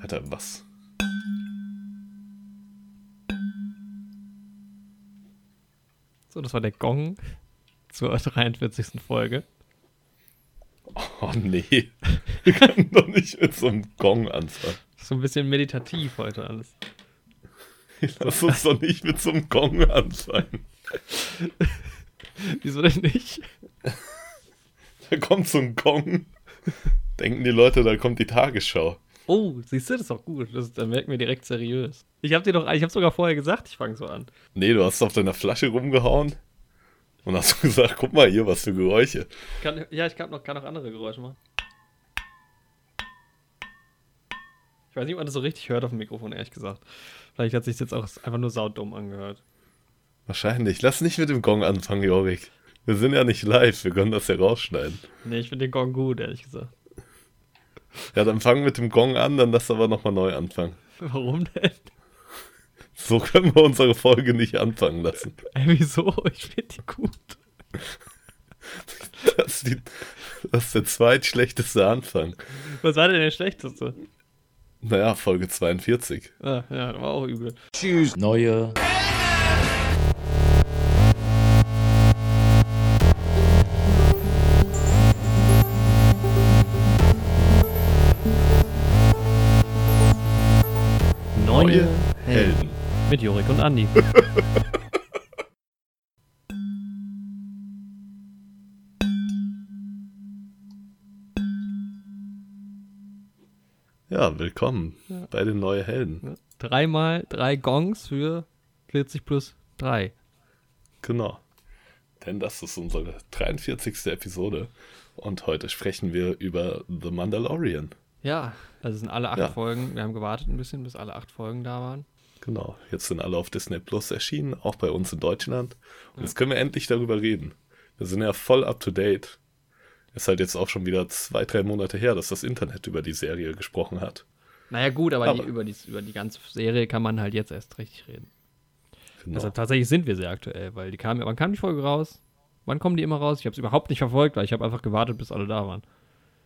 Alter, was? So, das war der Gong zur 43. Folge. Oh nee. Wir können doch nicht mit so einem Gong anfangen. So ein bisschen meditativ heute alles. Lass uns doch nicht mit so einem Gong anfangen. Wieso denn nicht? Da kommt so ein Gong. Denken die Leute, da kommt die Tagesschau. Oh, siehst du, das ist doch gut. Das, dann merken wir direkt seriös. Ich hab dir doch, ich hab sogar vorher gesagt, ich fange so an. Nee, du hast auf deiner Flasche rumgehauen und hast gesagt, guck mal hier, was für Geräusche. Kann, ja, ich kann noch, kann noch andere Geräusche machen. Ich weiß nicht, ob man das so richtig hört auf dem Mikrofon, ehrlich gesagt. Vielleicht hat sich jetzt auch einfach nur saudumm angehört. Wahrscheinlich. Lass nicht mit dem Gong anfangen, Jorik. Wir sind ja nicht live, wir können das ja rausschneiden. Nee, ich finde den Gong gut, ehrlich gesagt. Ja, dann fang mit dem Gong an, dann lass aber nochmal neu anfangen. Warum denn? So können wir unsere Folge nicht anfangen lassen. Ey, wieso? Ich finde die gut. Das ist, die, das ist der zweitschlechteste Anfang. Was war denn der schlechteste? Naja, Folge 42. Ah, ja, war auch übel. Tschüss. Neue. Neue Helden. Mit Jorik und Andi. Ja, willkommen bei den neuen Helden. Dreimal drei Gongs für 40 plus 3. Genau. Denn das ist unsere 43. Episode. Und heute sprechen wir über The Mandalorian. Ja, also es sind alle acht Ja. Folgen. Wir haben gewartet ein bisschen, bis alle acht Folgen da waren. Genau. Jetzt sind alle auf Disney Plus erschienen, auch bei uns in Deutschland. Und jetzt können wir endlich darüber reden. Wir sind ja voll up to date. Ist halt jetzt auch schon wieder zwei, drei Monate her, dass das Internet über die Serie gesprochen hat. Naja, gut, aber, Aber- Die, über, die, über die ganze Serie kann man halt jetzt erst richtig reden. Genau. Deshalb tatsächlich sind wir sehr aktuell, weil die kam, wann kam die Folge raus? Wann kommen die immer raus? Ich habe es überhaupt nicht verfolgt, weil ich habe einfach gewartet, bis alle da waren.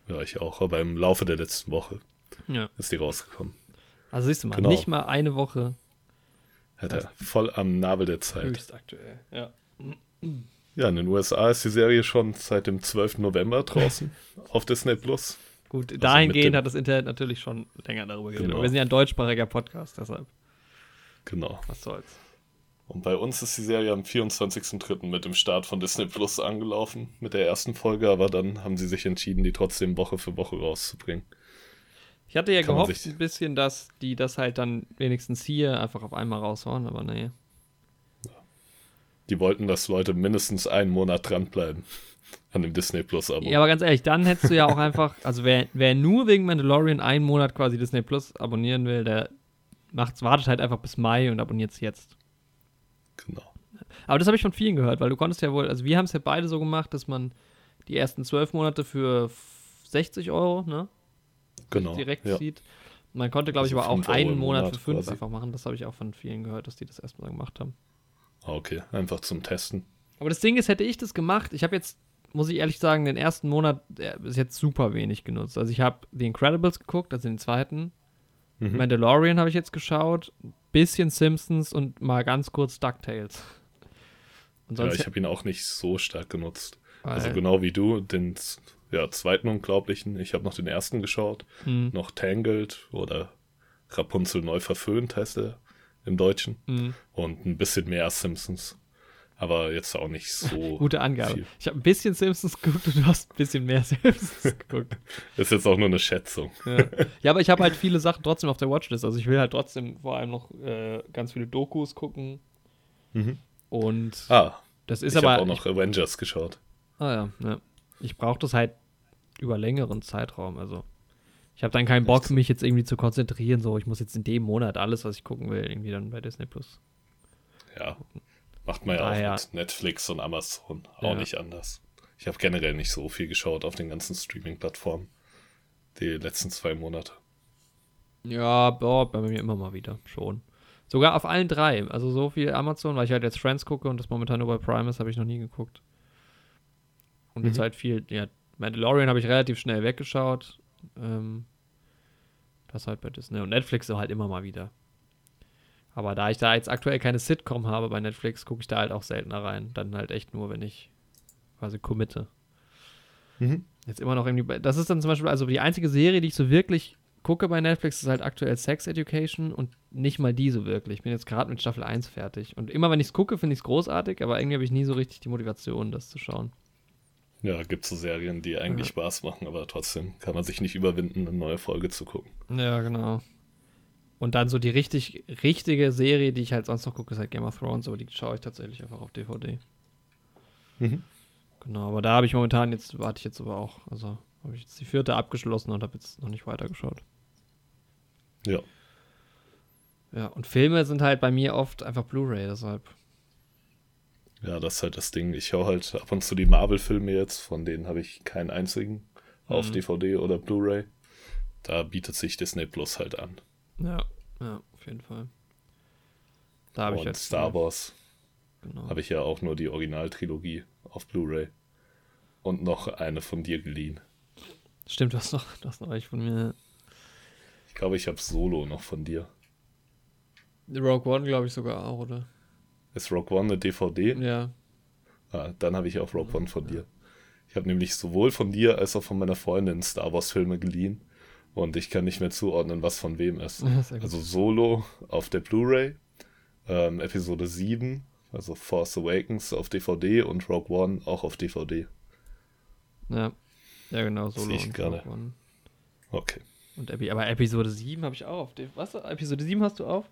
Ja, ich auch. Aber im Laufe der letzten Woche Ja. ist die rausgekommen. Also siehst du mal, Genau. nicht mal eine Woche Hat er voll am Nabel der Zeit. höchst aktuell. Ja. Ja, in den USA ist die Serie schon seit dem 12. November draußen auf Disney Plus. Gut, mit dahingehend hat das Internet natürlich schon länger darüber geredet. Genau. Wir sind ja ein deutschsprachiger Podcast, deshalb, Genau. was soll's. Und bei uns ist die Serie am 24.03. mit dem Start von Disney Plus angelaufen, mit der ersten Folge, aber dann haben sie sich entschieden, die trotzdem Woche für Woche rauszubringen. Ich hatte ja Kann gehofft sich- ein bisschen, dass die das halt dann wenigstens hier einfach auf einmal raushauen, aber nee. Die wollten, dass Leute mindestens einen Monat dranbleiben an dem Disney Plus-Abo. Ja, aber ganz ehrlich, dann hättest du ja auch einfach, also wer, wer nur wegen Mandalorian einen Monat quasi Disney Plus abonnieren will, der macht's, wartet halt einfach bis Mai und abonniert's jetzt. Genau. Aber das habe ich von vielen gehört, weil du konntest ja wohl, also wir haben es ja beide so gemacht, dass man die ersten zwölf Monate für 60 Euro, ne, Genau. direkt ja. sieht. Man konnte, glaube ich, Also aber auch einen Monat, Monat für fünf quasi. einfach machen. Das habe ich auch von vielen gehört, dass die das erstmal gemacht haben. Ah, Okay, einfach zum Testen. Aber das Ding ist, hätte ich das gemacht, ich habe jetzt, muss ich ehrlich sagen, den ersten Monat ist jetzt super wenig genutzt. Also ich habe The Incredibles geguckt, also den zweiten. Mhm. Mandalorian habe ich jetzt geschaut, bisschen Simpsons und mal ganz kurz DuckTales. Und Ja, ich habe ihn auch nicht so stark genutzt. weil- Also genau wie du, den ja, zweiten Unglaublichen. Ich habe noch den ersten geschaut. Hm, Noch Tangled oder Rapunzel neu verföhnt heißt er im Deutschen. hm. Und ein bisschen mehr Simpsons. Aber jetzt auch nicht so. Gute Angabe. viel. Ich habe ein bisschen Simpsons geguckt und du hast ein bisschen mehr Simpsons geguckt. Ist jetzt auch nur eine Schätzung. Ja, ja aber ich habe halt viele Sachen trotzdem auf der Watchlist. Also ich will halt trotzdem vor allem noch äh, ganz viele Dokus gucken. Mhm. Und Ah, das ist ich aber. habe auch noch Avengers geschaut. Ah ja, ja. Ich brauche das halt über längeren Zeitraum. Also ich habe dann keinen Bock, mich jetzt irgendwie zu konzentrieren. So, ich muss jetzt in dem Monat alles, was ich gucken will, irgendwie dann bei Disney Plus. Ja. Macht man ja Ah, auch ja. mit Netflix und Amazon. Auch Ja. nicht anders. Ich habe generell nicht so viel geschaut auf den ganzen Streaming-Plattformen. Die letzten zwei Monate. Ja, boah, bei mir immer mal wieder, schon. Sogar auf allen drei. Also so viel Amazon, weil ich halt jetzt Friends gucke und das momentan nur bei Prime ist, habe ich noch nie geguckt. Und jetzt Mhm. halt viel, ja, Mandalorian habe ich relativ schnell weggeschaut. Ähm, Das halt bei Disney. Und Netflix so halt immer mal wieder. Aber da ich da jetzt aktuell keine Sitcom habe bei Netflix, gucke ich da halt auch seltener rein. Dann halt echt nur, wenn ich quasi committe. Mhm. Jetzt immer noch irgendwie. Das ist dann zum Beispiel, also die einzige Serie, die ich so wirklich gucke bei Netflix, ist halt aktuell Sex Education und nicht mal die so wirklich. Ich bin jetzt gerade mit Staffel 1 fertig. Und immer wenn ich es gucke, finde ich es großartig, aber irgendwie habe ich nie so richtig die Motivation, das zu schauen. Ja, gibt so Serien, die eigentlich ja. Spaß machen, aber trotzdem kann man sich nicht überwinden, eine neue Folge zu gucken. Ja, genau. Und dann so die richtig, richtige Serie, die ich halt sonst noch gucke, ist halt Game of Thrones, aber die schaue ich tatsächlich einfach auf DVD. Mhm. Genau, aber da habe ich momentan jetzt, warte ich jetzt aber auch, also habe ich jetzt die vierte abgeschlossen und habe jetzt noch nicht weitergeschaut. Ja. Ja, und Filme sind halt bei mir oft einfach Blu-ray, deshalb. Ja, das ist halt das Ding. Ich schaue halt ab und zu die Marvel-Filme jetzt, von denen habe ich keinen einzigen mhm. auf DVD oder Blu-ray. Da bietet sich Disney Plus halt an. Ja, ja, auf jeden Fall. Da habe ich halt Star Wars. Genau. Habe ich ja auch nur die Originaltrilogie auf Blu-ray. Und noch eine von dir geliehen. Stimmt, du hast noch, du hast noch euch von mir. Ich glaube, ich habe Solo noch von dir. Rogue One, glaube ich sogar auch, oder? Ist Rogue One eine DVD? Ja. Ah, dann habe ich auch Rogue One von dir. Ich habe nämlich sowohl von dir als auch von meiner Freundin Star Wars Filme geliehen. Und ich kann nicht mehr zuordnen, was von wem ist. also Solo auf der Blu-ray, ähm, Episode 7, also Force Awakens auf DVD und Rogue One auch auf DVD. Ja, ja genau, Solo ich und gerade. Rogue One. Okay. Und Epi aber Episode 7 habe ich auch auf DVD. Was? Episode 7 hast du auf?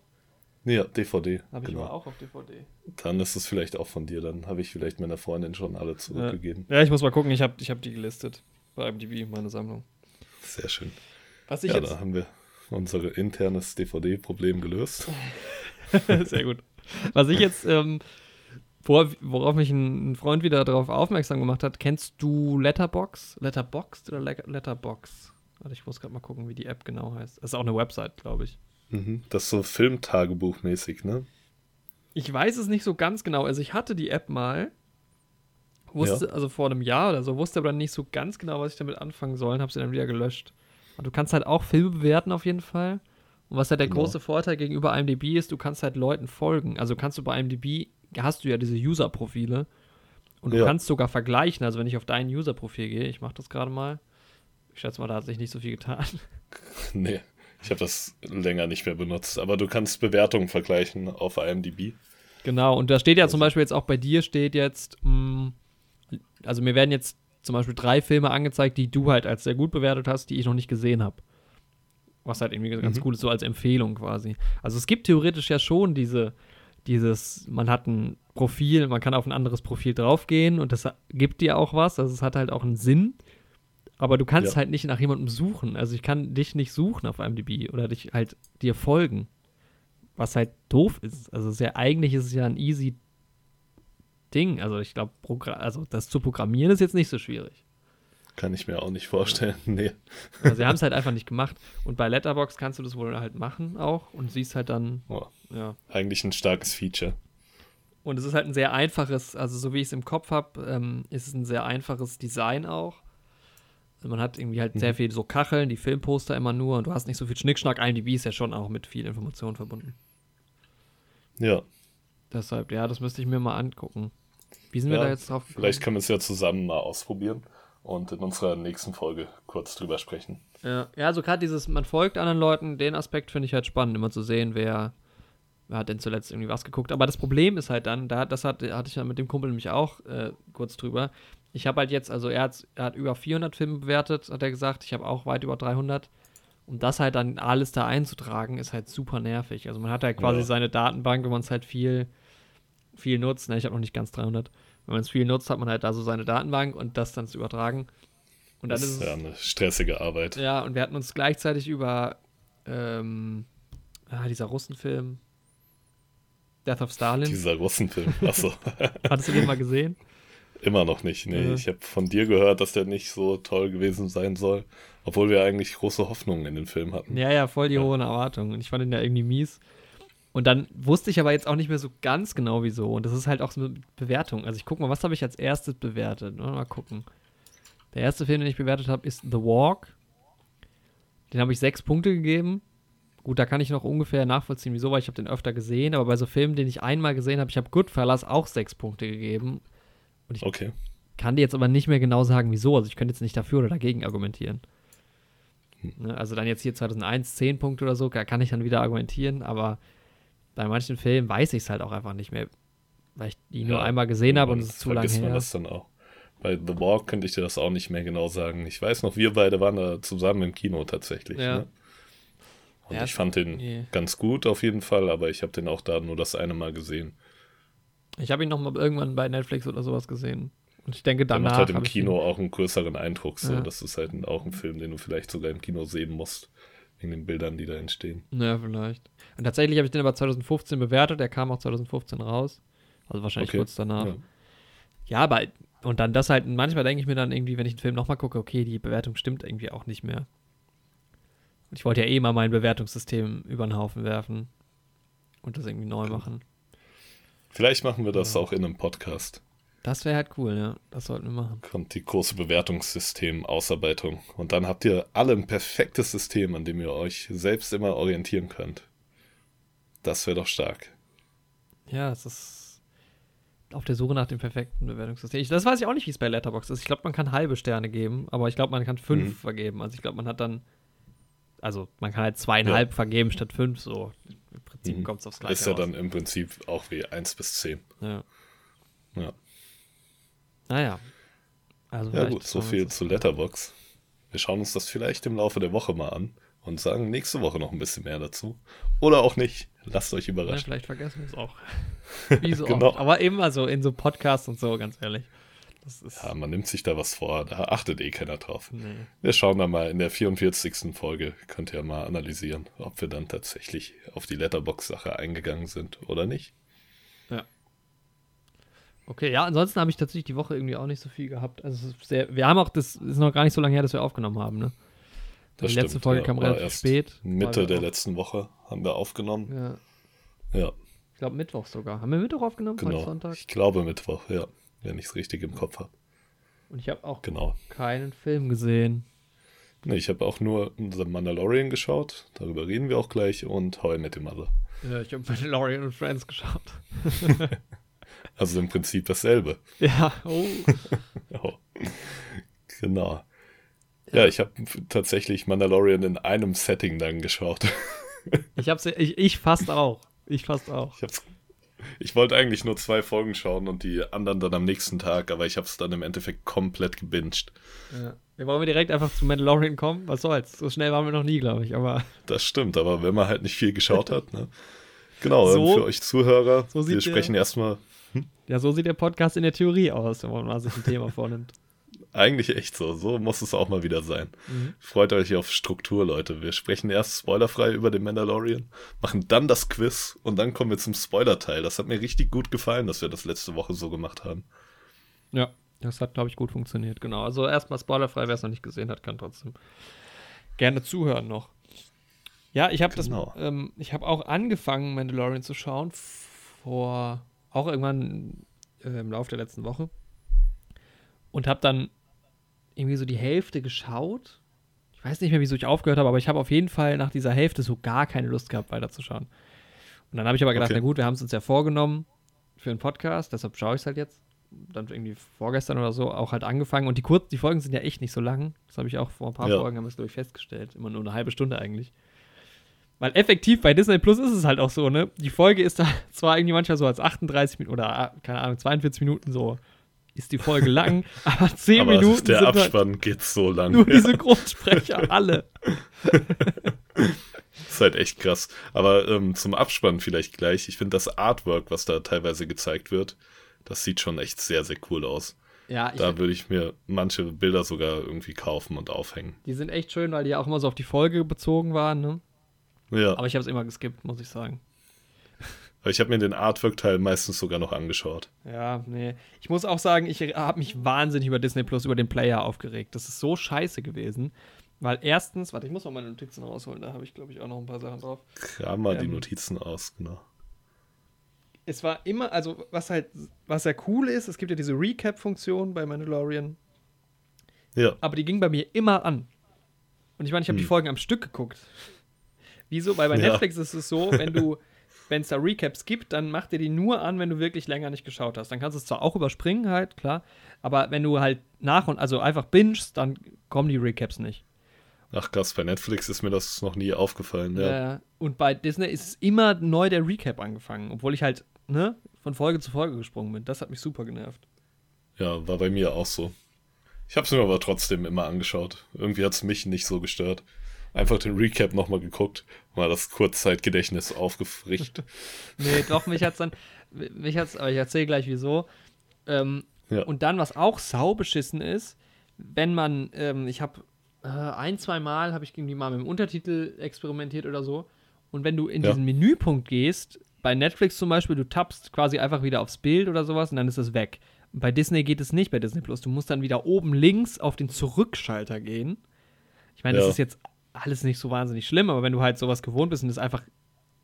Ja, DVD. Habe ich genau. aber auch auf DVD. Dann ist es vielleicht auch von dir. Dann habe ich vielleicht meiner Freundin schon alle zurückgegeben. Ja, ja ich muss mal gucken. Ich habe ich hab die gelistet. Bei IMDb, meine Sammlung. Sehr schön. Was ich ja, jetzt... da haben wir unser internes DVD-Problem gelöst. Sehr gut. Was ich jetzt, ähm, wor worauf mich ein Freund wieder darauf aufmerksam gemacht hat, kennst du Letterbox? Letterboxd oder Letterbox? Warte, ich muss gerade mal gucken, wie die App genau heißt. Das ist auch eine Website, glaube ich. Mhm, das ist so Filmtagebuchmäßig, ne? Ich weiß es nicht so ganz genau. Also ich hatte die App mal, wusste, ja. also vor einem Jahr oder so, wusste aber nicht so ganz genau, was ich damit anfangen soll und habe sie dann wieder gelöscht. Und du kannst halt auch Filme bewerten auf jeden Fall. Und was halt der genau. große Vorteil gegenüber IMDb ist, du kannst halt Leuten folgen. Also kannst du bei IMDb, hast du ja diese User-Profile. Und du ja. kannst sogar vergleichen. Also wenn ich auf dein User-Profil gehe, ich mache das gerade mal. Ich schätze mal, da hat sich nicht so viel getan. Nee, ich habe das länger nicht mehr benutzt. Aber du kannst Bewertungen vergleichen auf IMDb. Genau, und da steht ja zum Beispiel jetzt auch bei dir steht jetzt, mh, mm, also mir werden jetzt zum Beispiel drei Filme angezeigt, die du halt als sehr gut bewertet hast, die ich noch nicht gesehen habe. Was halt irgendwie ganz mhm. cool ist, so als Empfehlung quasi. Also es gibt theoretisch ja schon diese, dieses, man hat ein Profil, man kann auf ein anderes Profil draufgehen und das gibt dir auch was, also es hat halt auch einen Sinn. Aber du kannst ja. halt nicht nach jemandem suchen. Also ich kann dich nicht suchen auf IMDb oder dich halt dir folgen. Was halt doof ist. Also sehr eigentlich ist es ja ein easy Ding. Also ich glaube, also das zu programmieren ist jetzt nicht so schwierig. Kann ich mir auch nicht vorstellen. nee. Also sie haben es halt einfach nicht gemacht. Und bei Letterbox kannst du das wohl halt machen auch und siehst halt dann. Oh, ja. Eigentlich ein starkes Feature. Und es ist halt ein sehr einfaches, also so wie ich es im Kopf habe, ähm, ist es ein sehr einfaches Design auch. Also man hat irgendwie halt mhm. sehr viel so Kacheln, die Filmposter immer nur und du hast nicht so viel Schnickschnack. IMDb ist ja schon auch mit viel Information verbunden. Ja. Deshalb, ja, das müsste ich mir mal angucken. Wie sind ja, wir da jetzt drauf? Vielleicht können wir es ja zusammen mal ausprobieren und in unserer nächsten Folge kurz drüber sprechen. Ja, ja also gerade dieses, man folgt anderen Leuten, den Aspekt finde ich halt spannend, immer zu sehen, wer, wer hat denn zuletzt irgendwie was geguckt. Aber das Problem ist halt dann, da, das hat, hatte ich ja mit dem Kumpel nämlich auch äh, kurz drüber. Ich habe halt jetzt, also er hat, er hat über 400 Filme bewertet, hat er gesagt. Ich habe auch weit über 300. Und das halt dann alles da einzutragen, ist halt super nervig. Also man hat halt quasi ja. seine Datenbank, wenn man es halt viel viel nutzt, ne, ich habe noch nicht ganz 300, wenn man es viel nutzt, hat man halt da so seine Datenbank und das dann zu übertragen. Und dann das ist, ist ja eine stressige Arbeit. Ja, und wir hatten uns gleichzeitig über ähm, ah, dieser Russenfilm Death of Stalin. Dieser Russenfilm, achso. Hattest du den mal gesehen? Immer noch nicht, nee. Ja. Ich habe von dir gehört, dass der nicht so toll gewesen sein soll, obwohl wir eigentlich große Hoffnungen in den Film hatten. Ja, ja, voll die ja. hohen Erwartungen. Und ich fand ihn ja irgendwie mies. Und dann wusste ich aber jetzt auch nicht mehr so ganz genau wieso. Und das ist halt auch so eine Bewertung. Also ich gucke mal, was habe ich als erstes bewertet? Mal gucken. Der erste Film, den ich bewertet habe, ist The Walk. Den habe ich sechs Punkte gegeben. Gut, da kann ich noch ungefähr nachvollziehen, wieso, weil ich habe den öfter gesehen. Aber bei so Filmen, den ich einmal gesehen habe, ich habe Goodfellas auch sechs Punkte gegeben. Und ich Okay. kann dir jetzt aber nicht mehr genau sagen, wieso. Also ich könnte jetzt nicht dafür oder dagegen argumentieren. Hm. Ne, Also dann jetzt hier 2001 10 Punkte oder so, da kann ich dann wieder argumentieren. Aber bei manchen Filmen weiß ich es halt auch einfach nicht mehr, weil ich die nur Ja, einmal gesehen habe und es ist zu lange vergisst man her. das dann auch. Bei The Walk könnte ich dir das auch nicht mehr genau sagen. Ich weiß noch, wir beide waren da zusammen im Kino tatsächlich. Ja. Ne? Und Ja, ich fand den nee. ganz gut auf jeden Fall, aber ich habe den auch da nur das eine Mal gesehen. Ich habe ihn noch mal irgendwann bei Netflix oder sowas gesehen. Und ich denke, Der danach macht halt im Kino auch einen größeren Eindruck. So. Ja. Das ist halt auch ein Film, den du vielleicht sogar im Kino sehen musst. Wegen den Bildern, die da entstehen. Ja, vielleicht. Und tatsächlich habe ich den aber 2015 bewertet. Der kam auch 2015 raus. Also wahrscheinlich Okay. kurz danach. Ja. Ja, aber und dann das halt, manchmal denke ich mir dann irgendwie, wenn ich einen Film nochmal gucke, okay, die Bewertung stimmt irgendwie auch nicht mehr. Und ich wollte ja eh mal mein Bewertungssystem über den Haufen werfen und das irgendwie neu machen. Vielleicht machen wir das auch in einem Podcast. Das wäre halt cool, ja. Das sollten wir machen. Kommt die große Bewertungssystem-Ausarbeitung. Und dann habt ihr alle ein perfektes System, an dem ihr euch selbst immer orientieren könnt. Das wäre doch stark. Ja, es ist auf der Suche nach dem perfekten Bewertungssystem. Ich, das weiß ich auch nicht, wie es bei Letterboxd ist. Ich glaube, man kann halbe Sterne geben, aber ich glaube, man kann fünf Mhm. vergeben. Also ich glaube, man hat dann, also man kann halt zweieinhalb vergeben statt fünf. So im Prinzip Mhm. kommt es aufs Gleiche Ist ja raus. dann im Prinzip auch wie 1 bis 10. Ja. Ja, Naja. Also ja gut, so viel zu Letterbox. Wir schauen uns das vielleicht im Laufe der Woche mal an und sagen nächste Woche noch ein bisschen mehr dazu. Oder auch nicht. Lasst euch das- Ja, überraschen. vielleicht vergessen wir es auch. Wie so Genau. oft. Aber immer so in so Podcasts und so, ganz ehrlich. Ja, man nimmt sich da was vor, da achtet eh keiner drauf. Nee. Wir schauen dann mal in der 44. Folge, könnt ihr mal analysieren, ob wir dann tatsächlich auf die Letterbox-Sache eingegangen sind oder nicht. Okay, ja, ansonsten habe ich tatsächlich die Woche irgendwie auch nicht so viel gehabt. Also es ist sehr, wir haben auch, das ist noch gar nicht so lange her, dass wir aufgenommen haben, ne? Die Das letzte stimmt, Folge ja, kam relativ erst spät. Mitte der auch- letzten Woche haben wir aufgenommen. Ja, Ja, ich glaube Mittwoch sogar. Haben wir Mittwoch aufgenommen? Genau. Sonntag? Ich glaube Mittwoch, ja, wenn ich es richtig im Kopf habe. Und ich habe auch Genau. keinen Film gesehen. Nee, ich habe auch nur The Mandalorian geschaut, darüber reden wir auch gleich, und How I Met Your Mother. Ja, ich habe Mandalorian und Friends geschaut. Also im Prinzip dasselbe. Ja, oh. Oh. Genau. Ja, ich habe tatsächlich Mandalorian in einem Setting dann geschaut. Ich hab's, ich, ich fast auch. Ich fast auch. Ich, ich wollte eigentlich nur zwei Folgen schauen und die anderen dann am nächsten Tag, aber ich habe es dann im Endeffekt komplett gebinged. Ja. Wir wollen wir direkt einfach zu Mandalorian kommen? Was soll's? So schnell waren wir noch nie, glaube ich. Aber Das stimmt, aber wenn man halt nicht viel geschaut hat, ne? Genau, So- für euch Zuhörer, so wir der- sprechen erstmal ja, so sieht der Podcast in der Theorie aus, wenn man mal sich ein Thema vornimmt. Eigentlich echt so. So muss es auch mal wieder sein. Mhm. Freut euch auf Struktur, Leute. Wir sprechen erst spoilerfrei über den Mandalorian, machen dann das Quiz und dann kommen wir zum Spoiler-Teil. Das hat mir richtig gut gefallen, dass wir das letzte Woche so gemacht haben. Ja, das hat, glaube ich, gut funktioniert, genau. Also erstmal spoilerfrei, wer es noch nicht gesehen hat, kann trotzdem gerne zuhören noch. Ja, ich habe Genau. das, ähm, ich habe auch angefangen, Mandalorian zu schauen, vor, auch irgendwann äh, im Laufe der letzten Woche. Und habe dann irgendwie so die Hälfte geschaut. Ich weiß nicht mehr, wieso ich aufgehört habe, aber ich habe auf jeden Fall nach dieser Hälfte so gar keine Lust gehabt, weiterzuschauen. Und dann habe ich aber gedacht, Okay. na gut, wir haben es uns ja vorgenommen für einen Podcast, deshalb schaue ich es halt jetzt. Dann irgendwie vorgestern oder so auch halt angefangen. Und die, kurz, die Folgen sind ja echt nicht so lang. Das habe ich auch vor ein paar Ja. Folgen, haben wir es, glaube ich, festgestellt. Immer nur eine halbe Stunde eigentlich. Weil effektiv bei Disney Plus ist es halt auch so, ne? Die Folge ist da zwar irgendwie manchmal so als 38 Minuten oder, ah, keine Ahnung, 42 Minuten so ist die Folge lang, aber 10 Aber Minuten der sind halt Abspann geht so lang. nur die Synchronsprecher, alle. Das ist halt echt krass. Aber ähm, zum Abspann vielleicht gleich. Ich finde das Artwork, was da teilweise gezeigt wird, das sieht schon echt sehr, sehr cool aus. Ja, Da würde ich mir manche Bilder sogar irgendwie kaufen und aufhängen. die sind echt schön, weil die ja auch immer so auf die Folge bezogen waren, ne? Ja, Aber ich habe es immer geskippt, muss ich sagen. Aber ich habe mir den Artwork-Teil meistens sogar noch angeschaut. Ja, nee. Ich muss auch sagen, ich habe mich wahnsinnig über Disney Plus, über den Player aufgeregt. Das ist so scheiße gewesen. Weil erstens, warte, ich muss mal meine Notizen rausholen, da habe ich, glaube ich, auch noch ein paar Sachen drauf. Kram mal die Ähm, Notizen aus, genau. Es war immer, also was halt, was ja cool ist, es gibt ja diese Recap-Funktion bei Mandalorian, Ja, aber die ging bei mir immer an. Und ich meine, ich habe die Hm. Folgen am Stück geguckt. Wieso? Weil bei Ja. Netflix ist es so, wenn du, wenn es da Recaps gibt, dann macht dir die nur an, wenn du wirklich länger nicht geschaut hast. Dann kannst du es zwar auch überspringen, halt, klar, aber wenn du halt nach und also einfach bingst, dann kommen die Recaps nicht. Ach krass, bei Netflix ist mir das noch nie aufgefallen. Ja. Äh, und bei Disney ist es immer neu der Recap angefangen, obwohl ich halt, ne, von Folge zu Folge gesprungen bin. Das hat mich super genervt. ja, war bei mir auch so. Ich habe es mir aber trotzdem immer angeschaut. Irgendwie hat es mich nicht so gestört. Einfach den Recap nochmal geguckt, mal das Kurzzeitgedächtnis aufgefrischt. Nee, doch, mich hat's dann, mich hat's, aber ich erzähle gleich wieso. Ähm, Ja. Und dann, was auch saubeschissen ist, wenn man, ähm, ich habe äh, ein, zwei Mal habe ich irgendwie mal mit dem Untertitel experimentiert oder so. Und wenn du in Ja. diesen Menüpunkt gehst, bei Netflix zum Beispiel, du tappst quasi einfach wieder aufs Bild oder sowas und dann ist es weg. Bei Disney geht es nicht, bei Disney Plus. Du musst dann wieder oben links auf den Zurückschalter gehen. Ich meine, das Ja. ist jetzt alles nicht so wahnsinnig schlimm, aber wenn du halt sowas gewohnt bist und es einfach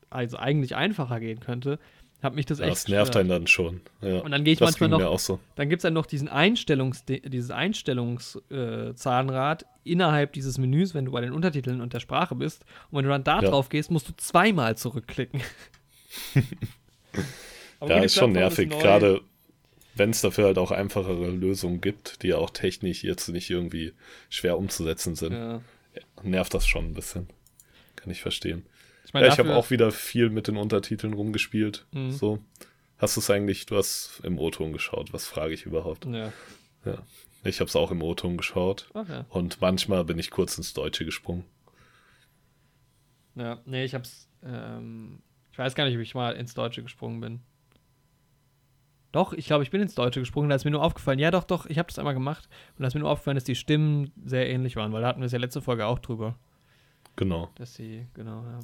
also eigentlich einfacher gehen könnte, hat mich das Ja, echt das nervt gestört. einen dann schon. Ja. Und dann gehe ich manchmal noch- so. Dann gibt es dann noch diesen Einstellungs dieses Einstellungszahnrad innerhalb dieses Menüs, wenn du bei den Untertiteln und der Sprache bist. Und wenn du dann da Ja. drauf gehst, musst du zweimal zurückklicken. Ja, ist schon ist nervig. Gerade wenn es dafür halt auch einfachere Lösungen gibt, die ja auch technisch jetzt nicht irgendwie schwer umzusetzen sind, Ja. Nervt das schon ein bisschen. Kann ich verstehen. Ich meine, ja, ich habe auch wieder viel mit den Untertiteln rumgespielt. Mhm. So. Hast du es eigentlich, du hast im O-Ton geschaut, was frage ich überhaupt? Ja. Ja. Ich habe es auch im O-Ton geschaut ja. und manchmal bin ich kurz ins Deutsche gesprungen. Ja, nee, ich hab's. Ähm, ich weiß gar nicht, ob ich mal ins Deutsche gesprungen bin. Doch, ich glaube, ich bin ins Deutsche gesprungen. Da ist mir nur aufgefallen. Ja, doch, doch, ich habe das einmal gemacht. Und da ist mir nur aufgefallen, dass die Stimmen sehr ähnlich waren, weil da hatten wir es ja letzte Folge auch drüber. Genau. Dass sie, genau, ja.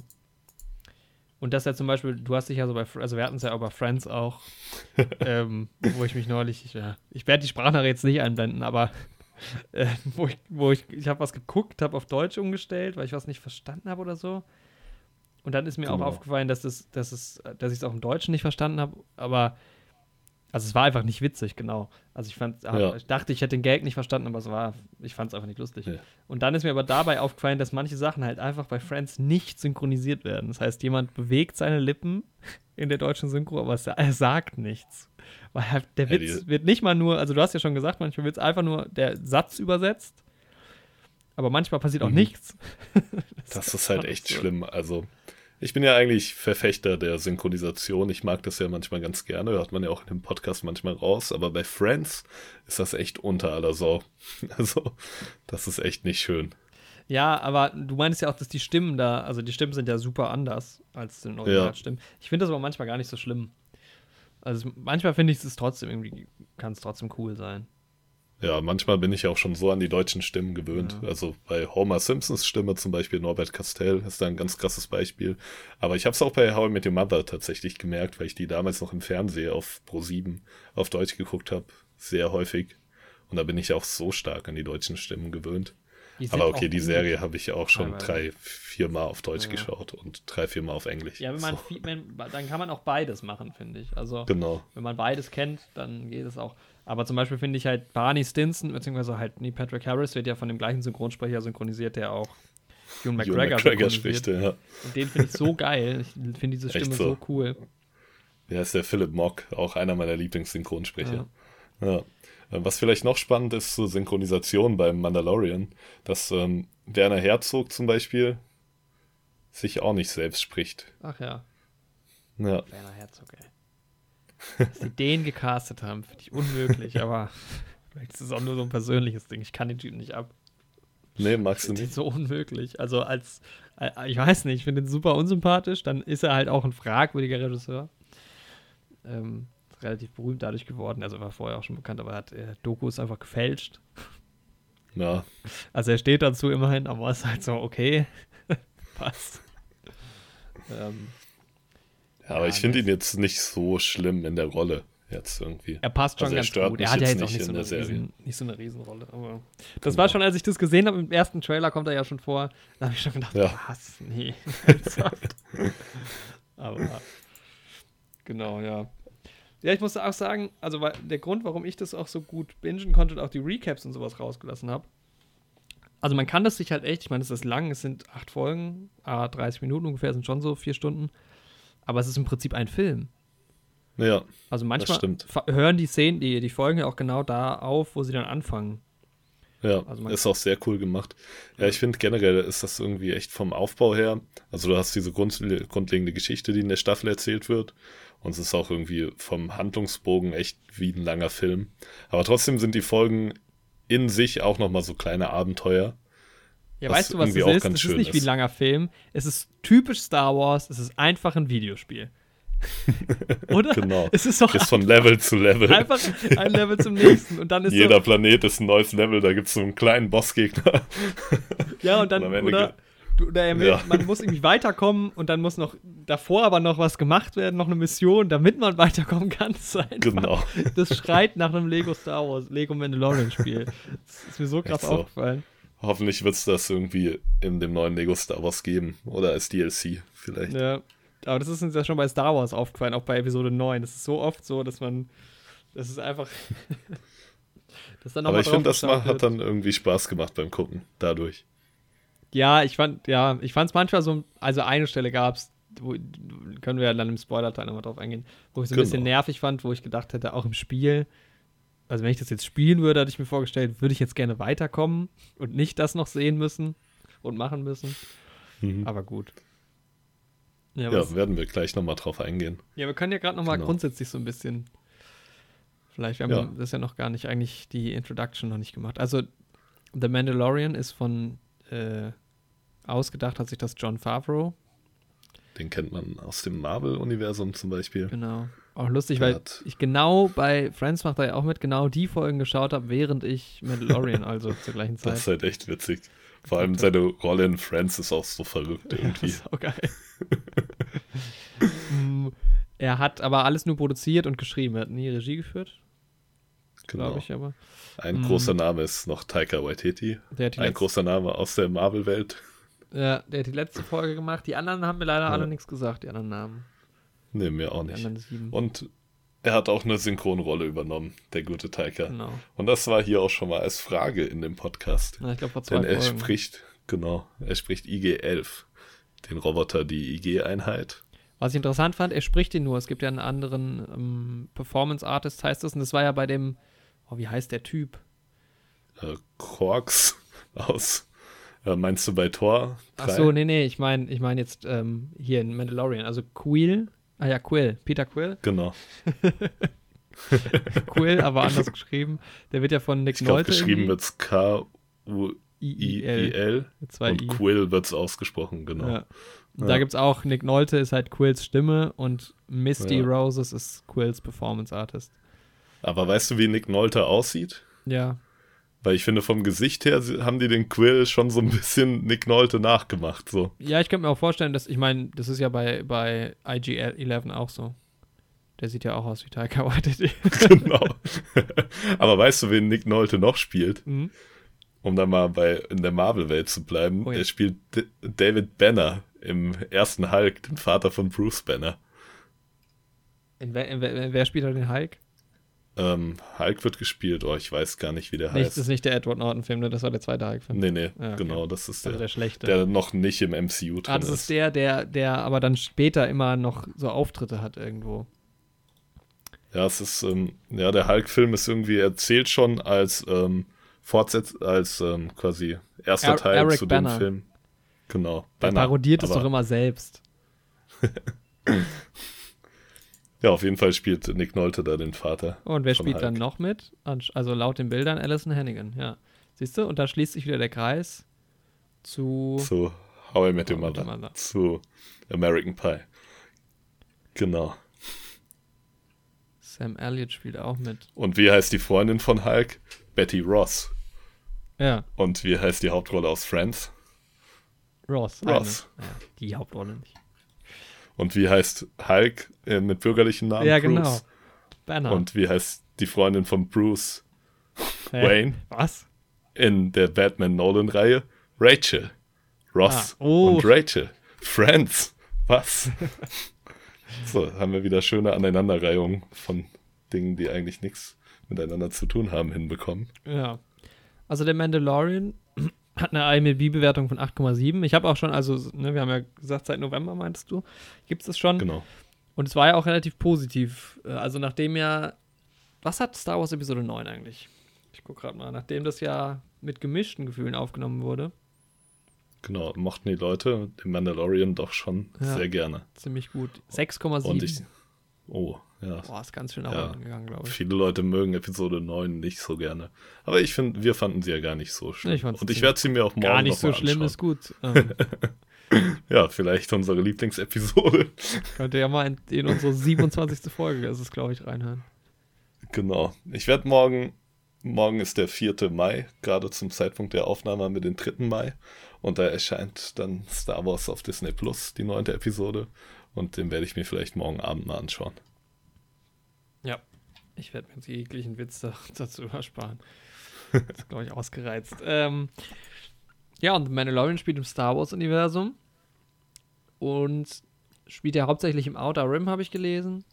Und dass er zum Beispiel, du hast dich ja so bei, also wir hatten es ja auch bei Friends auch, ähm, wo ich mich neulich, ja, ich werde die Sprachnachricht jetzt nicht einblenden, aber äh, wo ich, wo ich, ich habe was geguckt, habe auf Deutsch umgestellt, weil ich was nicht verstanden habe oder so. Und dann ist mir Genau. auch aufgefallen, dass, es, dass, es, dass ich es auch im Deutschen nicht verstanden habe, aber also es war einfach nicht witzig, genau. Also ich fand, Ja. ich dachte, ich hätte den Gag nicht verstanden, aber es war, ich fand es einfach nicht lustig. Ja. Und dann ist mir aber dabei aufgefallen, dass manche Sachen halt einfach bei Friends nicht synchronisiert werden. Das heißt, jemand bewegt seine Lippen in der deutschen Synchro, aber es- er sagt nichts. Weil halt der Ja, Witz die- wird nicht mal nur, also du hast ja schon gesagt, manchmal wird einfach nur der Satz übersetzt, aber manchmal passiert auch Mhm. nichts. Das ist halt echt absurd. schlimm. Also, ich bin ja eigentlich Verfechter der Synchronisation. Ich mag das ja manchmal ganz gerne. Hört man ja auch in dem Podcast manchmal raus. Aber bei Friends ist das echt unter aller Sau. Also, das ist echt nicht schön. Ja, aber du meinst ja auch, dass die Stimmen da, also die Stimmen sind ja super anders als in Originalstimmen. Ich finde das aber manchmal gar nicht so schlimm. Also manchmal finde ich es trotzdem irgendwie, kann es trotzdem cool sein. Ja, manchmal bin ich ja auch schon so an die deutschen Stimmen gewöhnt. Ja. Also bei Homer Simpsons Stimme zum Beispiel, Norbert Castell ist da ein ganz krasses Beispiel. Aber ich habe es auch bei How I Met Your Mother tatsächlich gemerkt, weil ich die damals noch im Fernsehen auf Pro7 auf Deutsch geguckt habe. Sehr häufig. Und da bin ich auch so stark an die deutschen Stimmen gewöhnt. Aber okay, die. Serie habe ich auch schon Teilweise. drei, vier Mal auf Deutsch Ja. geschaut und drei, vier Mal auf Englisch. Ja, wenn man, so, viel, wenn, dann kann man auch beides machen, finde ich. Also, genau. wenn man beides kennt, dann geht es auch. Aber zum Beispiel finde ich halt Barney Stinson, beziehungsweise halt Neil Patrick Harris wird ja von dem gleichen Synchronsprecher synchronisiert, der auch Ewan McGregor, McGregor spricht, ja. Und den finde ich so geil. Ich finde diese Stimme so. so cool. Ja, ist der Philip Mock, auch einer meiner Lieblingssynchronsprecher. Ja. Äh, Was vielleicht noch spannend ist zur Synchronisation beim Mandalorian, dass ähm, Werner Herzog zum Beispiel sich auch nicht selbst spricht. Ach ja, Ja, Werner Herzog, ey. Dass sie den gecastet haben, finde ich unmöglich, aber vielleicht ist es auch nur so ein persönliches Ding. Ich kann den Typen nicht ab. nee, magst du nicht. so unmöglich. Also als, äh, ich weiß nicht, ich finde ihn super unsympathisch, dann ist er halt auch ein fragwürdiger Regisseur. Ähm, relativ berühmt dadurch geworden, also er war vorher auch schon bekannt, aber er hat äh, Dokus einfach gefälscht. Ja, Also er steht dazu immerhin, aber ist halt so, okay, passt. Ähm, ja aber ich finde das- ihn jetzt nicht so schlimm in der Rolle jetzt irgendwie. er passt schon Also er ganz stört gut. Er hat ja jetzt auch nicht so, in eine Serie. riesen, nicht so eine Riesenrolle. Aber das Genau. war schon, als ich das gesehen habe, im ersten Trailer kommt er ja schon vor, da habe ich schon gedacht, Ja. was? Nee. aber genau, ja. Ja, ich musste auch sagen, also weil der Grund, warum ich das auch so gut bingen konnte und auch die Recaps und sowas rausgelassen habe, also man kann das sich halt echt, ich meine, es ist lang, es sind acht Folgen, ah, 30 Minuten ungefähr, sind schon so vier Stunden. Aber es ist im Prinzip ein Film. Ja. Also manchmal hören die Szenen, die, die Folgen ja auch genau da auf, wo sie dann anfangen. Ja, also ist auch sehr cool gemacht. Ja, ich finde generell ist das irgendwie echt vom Aufbau her. Also du hast diese Grund, grundlegende Geschichte, die in der Staffel erzählt wird. Und es ist auch irgendwie vom Handlungsbogen echt wie ein langer Film. Aber trotzdem sind die Folgen in sich auch nochmal so kleine Abenteuer. Ja, weißt du, was es ist? Es ist nicht ist. wie ein langer Film. Es ist typisch Star Wars. Es ist einfach ein Videospiel. Oder? genau. Es ist doch ist von Level zu Level. Einfach ein Level zum nächsten. Und dann ist Jeder so, Planet ist ein neues Level, da gibt es so einen kleinen Bossgegner. ja, und dann, und oder, oder ja. man muss irgendwie weiterkommen und dann muss noch davor aber noch was gemacht werden, noch eine Mission, damit man weiterkommen kann. Genau. Das schreit nach einem Lego Star Wars, Lego Mandalorian Spiel. Das ist mir so krass so. aufgefallen. Hoffentlich wird es das irgendwie in dem neuen Lego Star Wars geben oder als DLC vielleicht. Ja, aber das ist uns ja schon bei Star Wars aufgefallen, auch bei Episode 9. Das ist so oft so, dass man. Das ist einfach. das dann Aber ich finde, das mal, hat dann irgendwie Spaß gemacht beim Gucken, dadurch. Ja, ich fand, ja, ich fand es manchmal so, also eine Stelle gab es, können wir ja dann im Spoiler-Teil nochmal drauf eingehen, wo ich so ein genau. bisschen nervig fand, wo ich gedacht hätte, auch im Spiel, also wenn ich das jetzt spielen würde, hatte ich mir vorgestellt, würde ich jetzt gerne weiterkommen und nicht das noch sehen müssen und machen müssen. Mhm. Aber gut. Ja, ja werden wir gleich nochmal drauf eingehen. Ja, wir können ja gerade nochmal genau. grundsätzlich so ein bisschen. Vielleicht, wir haben ja. das ja noch gar nicht, eigentlich die Introduction noch nicht gemacht. Also, The Mandalorian ist von äh, ausgedacht, hat sich das John Favreau. Den kennt man aus dem Marvel-Universum zum Beispiel. Genau. Auch lustig, weil ich genau bei Friends macht er ja auch mit genau die Folgen geschaut habe, während ich Mandalorian, also zur gleichen Zeit. Das ist halt echt witzig. Vor allem seine Rolle in Friends ist auch so verrückt irgendwie. Ja, ist auch geil. Mm, er hat aber alles nur produziert und geschrieben. Er hat nie Regie geführt. Genau. Glaube ich aber. Ein mm. großer Name ist noch Taika Waititi. Ein großer Name aus der Marvel-Welt. Ja, der hat die letzte Folge gemacht. Die anderen haben mir leider ja. alle nichts gesagt, die anderen Namen. Nee, mir auch nicht. Und er hat auch eine Synchronrolle übernommen, der gute Taika. Genau. Und das war hier auch schon mal als Frage in dem Podcast. Ja, ich glaube Denn er Folgen. spricht, genau, er spricht IG-11, den Roboter, die IG-Einheit. Was ich interessant fand, er spricht ihn nur. Es gibt ja einen anderen ähm, Performance-Artist, heißt das. Und das war ja bei dem, oh, wie heißt der Typ? Äh, Quarks aus, äh, meinst du bei Thor? 3? Ach so, nee, nee, ich meine ich mein jetzt ähm, hier in Mandalorian. Also Quill, Ah ja, Quill. Peter Quill. Genau. Quill, aber anders geschrieben. Der wird ja von Nick ich glaub, Nolte. geschrieben wird es K-U-I-L. Und I. Quill wird es ausgesprochen, genau. Ja. Ja. Da gibt es auch, Nick Nolte ist halt Quills Stimme und Misty ja. Roses ist Quills Performance Artist. Aber weißt du, wie Nick Nolte aussieht? Ja. Weil ich finde, vom Gesicht her haben die den Quill schon so ein bisschen Nick Nolte nachgemacht. So. Ja, ich könnte mir auch vorstellen, dass, ich meine, das ist ja bei, bei IG-11 auch so. Der sieht ja auch aus wie Taika Waititi. genau. Aber weißt du, wen Nick Nolte noch spielt? Mhm. Um dann mal bei, in der Marvel-Welt zu bleiben. Oh ja. Er spielt D David Banner im ersten Hulk, den Vater von Bruce Banner. In wer, in wer, wer spielt da den Hulk? Ähm, Hulk wird gespielt, oh, ich weiß gar nicht, wie der nicht, heißt. Das ist nicht der Edward Norton-Film, ne? das war der zweite Hulk-Film. Nee, nee, ja, okay. genau, das ist also der, der schlechte. Der noch nicht im MCU drin ah, das ist. ist der, der, der aber dann später immer noch so Auftritte hat irgendwo. Ja, es ist, ähm, ja, der Hulk-Film ist irgendwie erzählt schon als ähm, Fortsetz, als ähm, quasi erster er Teil Eric zu Banner. dem Film. Genau. Der Banner, parodiert es doch immer selbst. Ja, auf jeden Fall spielt Nick Nolte da den Vater. Und wer spielt Hulk. dann noch mit? Also laut den Bildern Alison Hannigan, ja. Siehst du? Und da schließt sich wieder der Kreis zu. Zu How I Met Your Mother. Mother. Zu American Pie. Genau. Sam Elliott spielt auch mit. Und wie heißt die Freundin von Hulk? Betty Ross. Ja. Und wie heißt die Hauptrolle aus Friends? Ross. Ross. Ja, die Hauptrolle nicht. Und wie heißt Hulk äh, mit bürgerlichen Namen? Ja, Bruce. genau. Banner. Und wie heißt die Freundin von Bruce Hä? Wayne? Was? In der Batman-Nolan-Reihe? Rachel. Ross ah, oh. und Rachel. Friends. Was? so, haben wir wieder schöne Aneinanderreihungen von Dingen, die eigentlich nichts miteinander zu tun haben, hinbekommen. Ja. Also der Mandalorian Hat eine IMDb-Bewertung von 8,7. Ich habe auch schon, also, ne, wir haben ja gesagt, seit November meintest du, gibt es das schon. Genau. Und es war ja auch relativ positiv. Äh, Also nachdem ja, was hat Star Wars Episode 9 eigentlich? Ich gucke gerade mal, nachdem das ja mit gemischten Gefühlen aufgenommen wurde. Genau, mochten die Leute den Mandalorian doch schon Ja. sehr gerne. Ziemlich gut. Und ich. 6,7. Oh, ja. Boah, ist ganz schön nach Ja. gegangen, glaube ich. Viele Leute mögen Episode 9 nicht so gerne. Aber ich finde, wir fanden sie ja gar nicht so schlimm. Ich Und ich werde sie mir auch morgen Gar nicht so schlimm, anschauen. ist gut. Ähm, Ja, vielleicht unsere Lieblingsepisode. könnt ihr ja mal in, in unsere 27. Folge, ist es, glaube ich, reinhören. Genau. Ich werde morgen, morgen ist der 4. Mai, gerade zum Zeitpunkt der Aufnahme wir den 3. Mai. Und da erscheint dann Star Wars auf Disney Plus, die neunte Episode. Und den werde ich mir vielleicht morgen Abend mal anschauen. Ja. Ich werde mir jetzt jeglichen Witz da, dazu ersparen. Das ist, glaube ich, ausgereizt. Ähm, ja, und Mandalorian spielt im Star Wars-Universum. Und spielt ja hauptsächlich im Outer Rim, habe ich gelesen.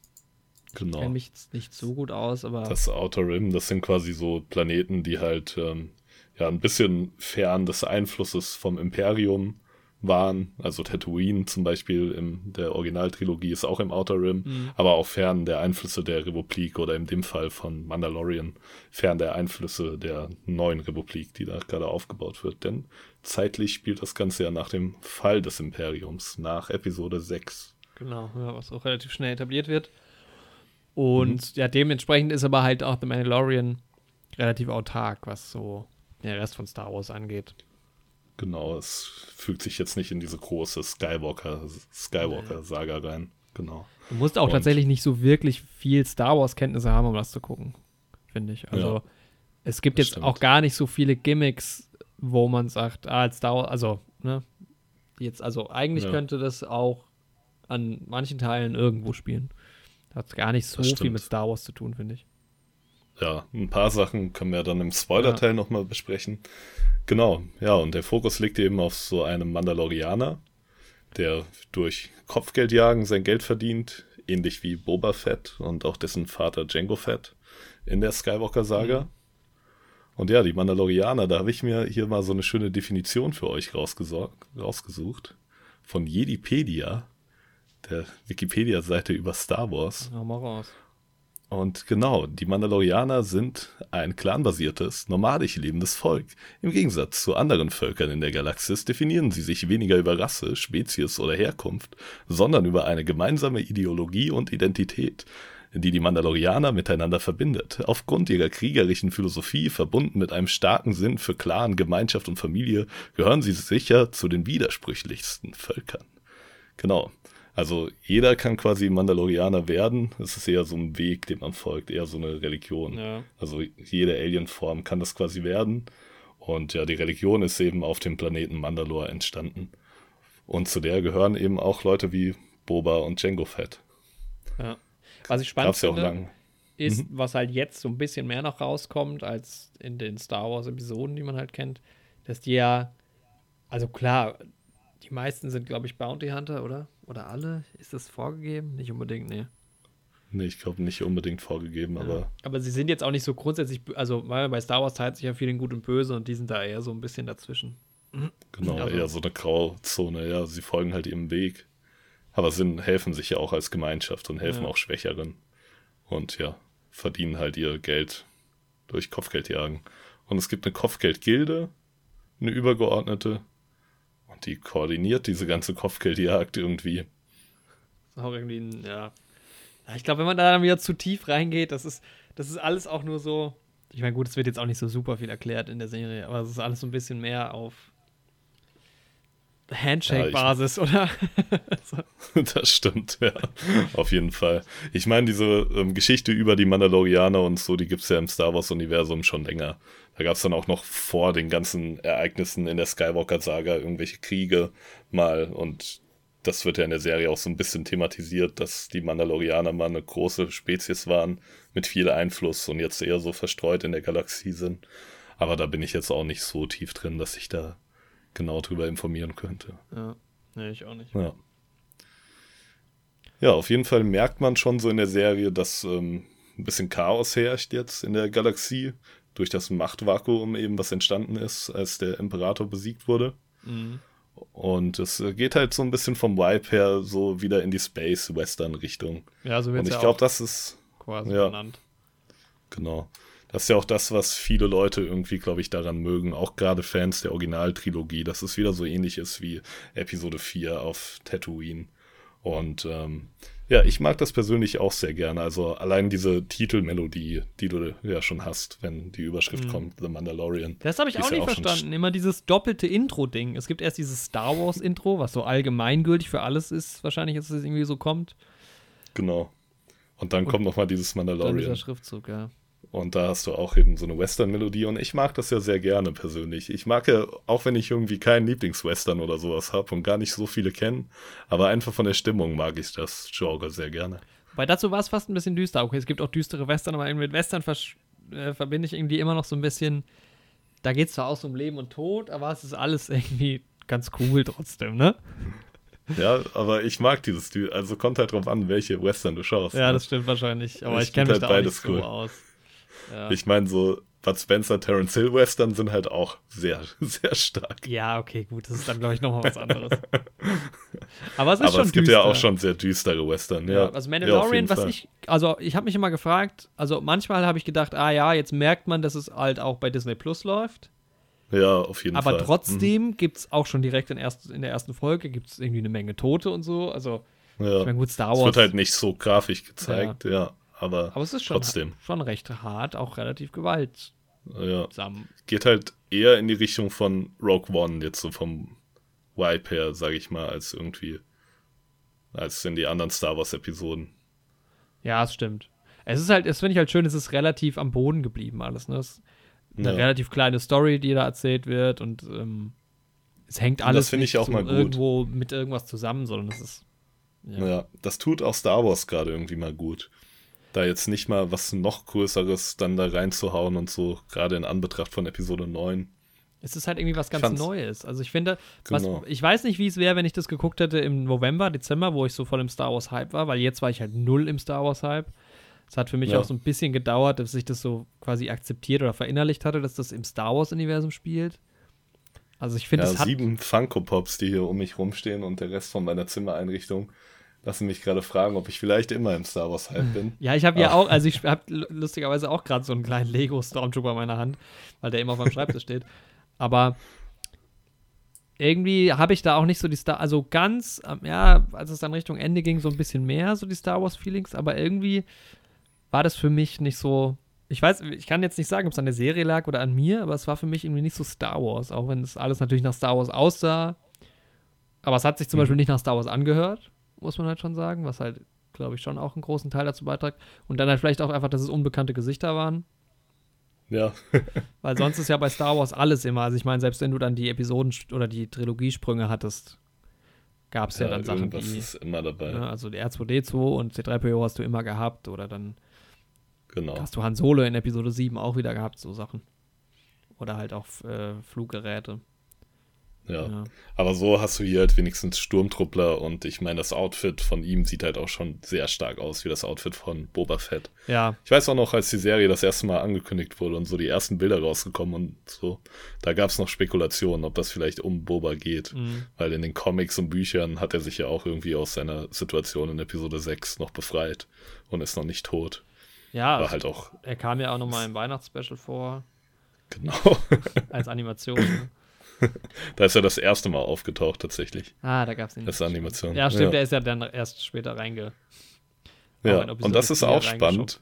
Genau. Kenne mich jetzt nicht so gut aus, aber Das Outer Rim, das sind quasi so Planeten, die halt ähm, ja ein bisschen fern des Einflusses vom Imperium waren. Also Tatooine zum Beispiel in der Originaltrilogie ist auch im Outer Rim, Mhm. aber auch fern der Einflüsse der Republik oder in dem Fall von Mandalorian, fern der Einflüsse der neuen Republik, die da gerade aufgebaut wird. Denn zeitlich spielt das Ganze ja nach dem Fall des Imperiums, nach Episode 6. Genau, ja, was auch relativ schnell etabliert wird. Und ja, dementsprechend ist aber halt auch The Mandalorian relativ autark, was so den Rest von Star Wars angeht. Genau, es fügt sich jetzt nicht in diese große Skywalker, Skywalker-Saga rein. Genau. Du musst auch Und- tatsächlich nicht so wirklich viel Star Wars-Kenntnisse haben, um das zu gucken, finde ich. Also Ja, es gibt jetzt stimmt. auch gar nicht so viele Gimmicks, wo man sagt, ah, als Star Wars, also, ne, jetzt, also eigentlich Ja. könnte das auch an manchen Teilen irgendwo spielen. Hat gar nicht so viel mit Star Wars zu tun, finde ich. Ja, ein paar Sachen können wir dann im Spoiler-Teil nochmal besprechen. Genau, ja, und der Fokus liegt eben auf so einem Mandalorianer, der durch Kopfgeldjagen sein Geld verdient, ähnlich wie Boba Fett und auch dessen Vater Django Fett in der Skywalker-Saga. Und ja, die Mandalorianer, da habe ich mir hier mal so eine schöne Definition für euch rausgesucht. Von Jedipedia, der Wikipedia-Seite über Star Wars. Hau mal raus. Und genau, die Mandalorianer sind ein clanbasiertes, nomadisch lebendes Volk. Im Gegensatz zu anderen Völkern in der Galaxis definieren sie sich weniger über Rasse, Spezies oder Herkunft, sondern über eine gemeinsame Ideologie und Identität, die die Mandalorianer miteinander verbindet. Aufgrund ihrer kriegerischen Philosophie, verbunden mit einem starken Sinn für Clan, Gemeinschaft und Familie, gehören sie sicher zu den widersprüchlichsten Völkern. Genau. Also jeder kann quasi Mandalorianer werden. Es ist eher so ein Weg, dem man folgt, eher so eine Religion. Ja. Also jede Alienform kann das quasi werden. Und ja, die Religion ist eben auf dem Planeten Mandalore entstanden. Und zu der gehören eben auch Leute wie Boba und Django Fett. Ja. Was ich spannend Gab's ja auch finde, lang. ist, was halt jetzt so ein bisschen mehr noch rauskommt als in den Star Wars-Episoden, die man halt kennt, dass die ja, also klar, die meisten sind, glaube ich, Bounty Hunter, oder? Oder alle? Ist das vorgegeben? Nicht unbedingt, nee. Nee, ich glaube nicht unbedingt vorgegeben, aber Aber sie sind jetzt auch nicht so grundsätzlich, also weil bei Star Wars teilt sich ja viel in Gut und Böse und die sind da eher so ein bisschen dazwischen. genau, Also- eher so eine Grauzone. Ja, sie folgen halt ihrem Weg. Aber sind, helfen sich ja auch als Gemeinschaft und helfen Ja. auch Schwächeren. Und ja, verdienen halt ihr Geld durch Kopfgeldjagen. Und es gibt eine Kopfgeldgilde, eine übergeordnete. Die koordiniert diese ganze Kopfgeldjagd irgendwie. Auch irgendwie ein, ja. ja ich glaube, wenn man da dann wieder zu tief reingeht, das ist, das ist alles auch nur so. Ich meine, gut, es wird jetzt auch nicht so super viel erklärt in der Serie, aber es ist alles so ein bisschen mehr auf Handshake-Basis, oder? so. Das stimmt, ja. Auf jeden Fall. Ich meine, diese ähm, Geschichte über die Mandalorianer und so, die gibt es ja im Star Wars-Universum schon länger. Da gab es dann auch noch vor den ganzen Ereignissen in der Skywalker-Saga irgendwelche Kriege mal und das wird ja in der Serie auch so ein bisschen thematisiert, dass die Mandalorianer mal eine große Spezies waren mit viel Einfluss und jetzt eher so verstreut in der Galaxie sind. Aber da bin ich jetzt auch nicht so tief drin, dass ich da genau drüber informieren könnte. Ja, nee, ich auch nicht. Ja. Ja, auf jeden Fall merkt man schon so in der Serie, dass ähm, ein bisschen Chaos herrscht jetzt in der Galaxie. Durch das Machtvakuum eben, was entstanden ist, als der Imperator besiegt wurde. Mhm. Und es geht halt so ein bisschen vom Vibe her so wieder in die Space-Western-Richtung. Ja, so wird Und ich ja glaube, das ist, quasi ja. genannt. genau. Das ist ja auch das, was viele Leute irgendwie, glaube ich, daran mögen. Auch gerade Fans der Originaltrilogie, dass es wieder so ähnlich ist wie Episode 4 auf Tatooine. Und ähm, ja, ich mag das persönlich auch sehr gerne. Also allein diese Titelmelodie, die du ja schon hast, wenn die Überschrift Mhm. kommt, The Mandalorian. Das habe ich auch ja nicht auch verstanden. Immer dieses doppelte Intro-Ding. Es gibt erst dieses Star Wars-Intro, was so allgemeingültig für alles ist. Wahrscheinlich, dass es irgendwie so kommt. Genau. Und dann Und kommt nochmal dieses Dann dieser Mandalorian. Schriftzug, ja. Und da hast du auch eben so eine Western-Melodie und ich mag das ja sehr gerne persönlich. Ich mag ja, auch wenn ich irgendwie keinen Lieblings-Western oder sowas habe und gar nicht so viele kennen, aber einfach von der Stimmung mag ich das Genre sehr gerne. Weil dazu war es fast ein bisschen düster. Okay, es gibt auch düstere Western, aber mit Western äh, verbinde ich irgendwie immer noch so ein bisschen. Da geht es zwar auch so um Leben und Tod, aber es ist alles irgendwie ganz cool trotzdem, ne? Ja, aber ich mag dieses, also kommt halt drauf an, welche Western du schaust. Ja, ne? das stimmt wahrscheinlich. Aber Ich ich, kenne mich find da halt auch nicht beides so cool. aus. Ja. Ich meine, so Bud Spencer, Terence Hill Western sind halt auch sehr, sehr stark. ja, okay, gut. Das ist dann, glaube ich, nochmal was anderes. aber es ist Aber schon es gibt düster. ja auch schon sehr düstere Western. Ja, Ja, also Ja, Mandalorian, jeden was Fall. ich, also ich habe mich immer gefragt, also manchmal habe ich gedacht, ah ja, jetzt merkt man, dass es halt auch bei Disney Plus läuft. Ja, auf jeden Aber Fall. Mhm. trotzdem gibt es auch schon direkt in, erst, in der ersten Folge gibt es irgendwie eine Menge Tote und so. Also, Mhm. Ja. ich meine, gut, Star Es Wars. wird halt nicht so grafisch gezeigt, ja. Aber, aber es ist schon, trotzdem. schon recht hart, auch relativ gewaltsam. ja. geht halt eher in die Richtung von Rogue One, jetzt so vom Vibe her, sage ich mal, als irgendwie, als in die anderen Star Wars-Episoden. Ja, es stimmt. Es ist halt, es finde ich halt schön, es ist relativ am Boden geblieben alles. Ne? Es ist eine Ja. relativ kleine Story, die da erzählt wird und ähm, es hängt alles das finde ich nicht auch so mal gut. irgendwo mit irgendwas zusammen, sondern es ist Ja. das tut auch Star Wars gerade irgendwie mal gut. Da jetzt nicht mal was noch Größeres dann da reinzuhauen und so, gerade in Anbetracht von Episode 9. Es ist halt irgendwie was ganz fand's- Neues. Also ich finde, was, Genau. ich weiß nicht, wie es wäre, wenn ich das geguckt hätte im November, Dezember, wo ich so voll im Star Wars Hype war, weil jetzt war ich halt null im Star Wars Hype. Es hat für mich Ja. auch so ein bisschen gedauert, dass ich das so quasi akzeptiert oder verinnerlicht hatte, dass das im Star Wars Universum spielt. Also ich finde, Ja, es hat sieben Funko Pops, die hier um mich rumstehen und der Rest von meiner Zimmereinrichtung lassen mich gerade fragen, ob ich vielleicht immer im Star Wars Hype bin. Ja, ich habe ja Ach. auch, also ich habe lustigerweise auch gerade so einen kleinen Lego Stormtrooper in meiner Hand, weil der immer auf meinem Schreibtisch steht. Aber irgendwie habe ich da auch nicht so die Star, also ganz, ähm, ja, als es dann Richtung Ende ging, so ein bisschen mehr so die Star Wars Feelings, aber irgendwie war das für mich nicht so. Ich weiß, ich kann jetzt nicht sagen, ob es an der Serie lag oder an mir, aber es war für mich irgendwie nicht so Star Wars, auch wenn es alles natürlich nach Star Wars aussah. Aber es hat sich zum Mhm. Beispiel nicht nach Star Wars angehört, muss man halt schon sagen, was halt, glaube ich, schon auch einen großen Teil dazu beiträgt. Und dann halt vielleicht auch einfach, dass es unbekannte Gesichter waren. Ja, Weil sonst ist ja bei Star Wars alles immer. Also ich meine, selbst wenn du dann die Episoden oder die Trilogiesprünge hattest, gab es ja, dann Sachen wie, ist immer dabei. ne, also der R2D2 und C3PO hast du immer gehabt oder dann Genau. hast du Han Solo in Episode 7 auch wieder gehabt, so Sachen. Oder halt auch äh, Fluggeräte. Ja. Ja. Aber so hast du hier halt wenigstens Sturmtruppler und ich meine, das Outfit von ihm sieht halt auch schon sehr stark aus, wie das Outfit von Boba Fett. ja, Ich weiß auch noch, als die Serie das erste Mal angekündigt wurde und so die ersten Bilder rausgekommen und so, da gab es noch Spekulationen, ob das vielleicht um Boba geht. mhm. Weil in den Comics und Büchern hat er sich ja auch irgendwie aus seiner Situation in Episode 6 noch befreit und ist noch nicht tot. ja War halt auch, er kam ja auch nochmal im Weihnachtsspecial vor, genau. als Animation. da ist er das erste Mal aufgetaucht tatsächlich. ah, da gab es den. Das ist Animation. Ja, stimmt, Ja. der ist ja dann erst später reinge. Ja, und das ist 4 auch spannend.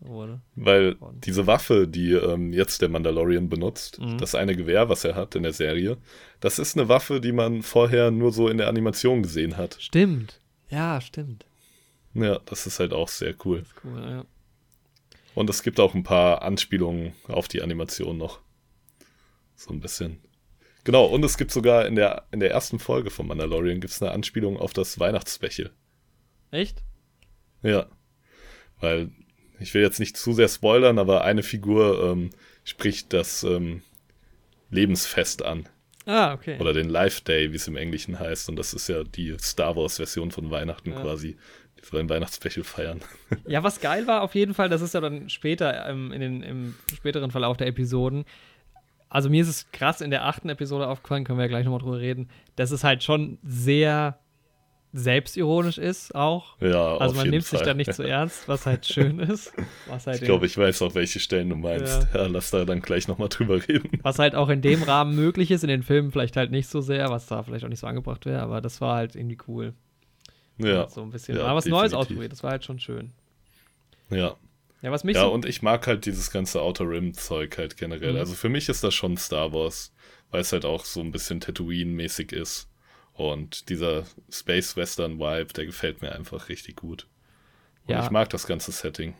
wurde. Weil diese Waffe, die ähm, jetzt der Mandalorian benutzt, Mhm. das eine Gewehr, was er hat in der Serie, das ist eine Waffe, die man vorher nur so in der Animation gesehen hat. Stimmt. Ja, stimmt. Ja, das ist halt auch sehr cool. Cool, ja. Und es gibt auch ein paar Anspielungen auf die Animation noch. So ein bisschen. Genau, und es gibt sogar in der, in der ersten Folge von Mandalorian gibt's eine Anspielung auf das Weihnachtsspecial. Echt? Ja. Weil, ich will jetzt nicht zu sehr spoilern, aber eine Figur ähm, spricht das ähm, Lebensfest an. Ah, okay. Oder den Life Day, wie es im Englischen heißt. Und das ist ja die Star Wars-Version von Weihnachten Ja. quasi. Die sollen Weihnachtsspecial feiern. Ja, was geil war auf jeden Fall, das ist ja dann später ähm, in den, im späteren Verlauf der Episoden. Also mir ist es krass in der achten Episode aufgefallen, können wir ja gleich nochmal drüber reden, dass es halt schon sehr selbstironisch ist auch. Ja, Also man nimmt Fall. sich da nicht zu ernst, was halt schön ist. Was halt Ich glaube, ich weiß auch, welche Stellen du meinst. Ja, lass da dann gleich nochmal drüber reden. Was halt auch in dem Rahmen möglich ist, in den Filmen vielleicht halt nicht so sehr, was da vielleicht auch nicht so angebracht wäre, aber das war halt irgendwie cool. Ja. So ein bisschen. ja, mal was Neues definitiv. ausprobiert, das war halt schon schön. Ja. Ja, was mich Ja, so. und ich mag halt dieses ganze Outer Rim-Zeug halt generell. Mhm. Also für mich ist das schon Star Wars, weil es halt auch so ein bisschen Tatooine-mäßig ist. Und dieser Space-Western-Vibe, der gefällt mir einfach richtig gut. Und Ja. ich mag das ganze Setting.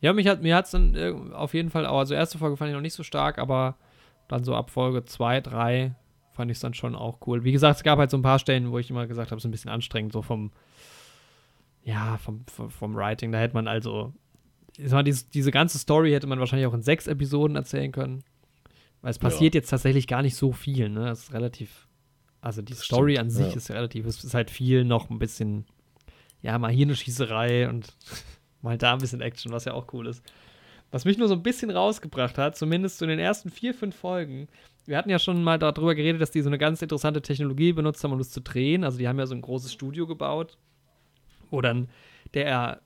Ja, mich hat mir hat's dann äh, auf jeden Fall auch, also erste Folge fand ich noch nicht so stark, aber dann so ab Folge 2, 3 fand ich es dann schon auch cool. Wie gesagt, es gab halt so ein paar Stellen, wo ich immer gesagt habe, es ist ein bisschen anstrengend, so vom, ja, vom, vom, vom Writing. Da hätte man also, mal, diese, diese ganze Story hätte man wahrscheinlich auch in sechs Episoden erzählen können. Weil es passiert jetzt tatsächlich gar nicht so viel, ne? Es ist relativ, also die Das Story stimmt, an sich ja. ist relativ, es ist halt viel noch ein bisschen, ja, mal hier eine Schießerei und mal da ein bisschen Action, was ja auch cool ist. Was mich nur so ein bisschen rausgebracht hat, zumindest in den ersten vier, fünf Folgen, wir hatten ja schon mal darüber geredet, dass die so eine ganz interessante Technologie benutzt haben, um das zu drehen. Also die haben ja so ein großes Studio gebaut, wo dann der,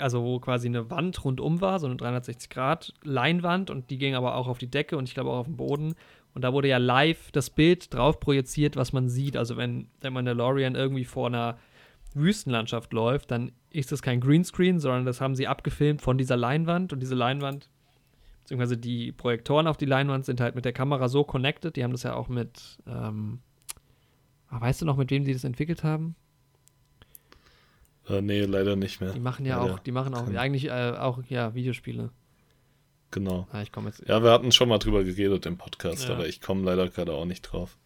also wo quasi eine Wand rundum war, so eine 360-Grad-Leinwand und die ging aber auch auf die Decke und ich glaube auch auf den Boden. Und da wurde ja live das Bild drauf projiziert, was man sieht. Also wenn der Mandalorian irgendwie vor einer Wüstenlandschaft läuft, dann ist das kein Greenscreen, sondern das haben sie abgefilmt von dieser Leinwand und diese Leinwand, beziehungsweise die Projektoren auf die Leinwand sind halt mit der Kamera so connected. Die haben das ja auch mit, ähm, ah, weißt du noch, mit wem sie das entwickelt haben? Äh, nee, leider nicht mehr. Die machen ja Leider auch, die machen auch kann- eigentlich äh, auch ja Videospiele. Genau. Ah, ich komme jetzt, Ja, wir hatten schon mal drüber geredet im Podcast, Ja. aber ich komme leider gerade auch nicht drauf.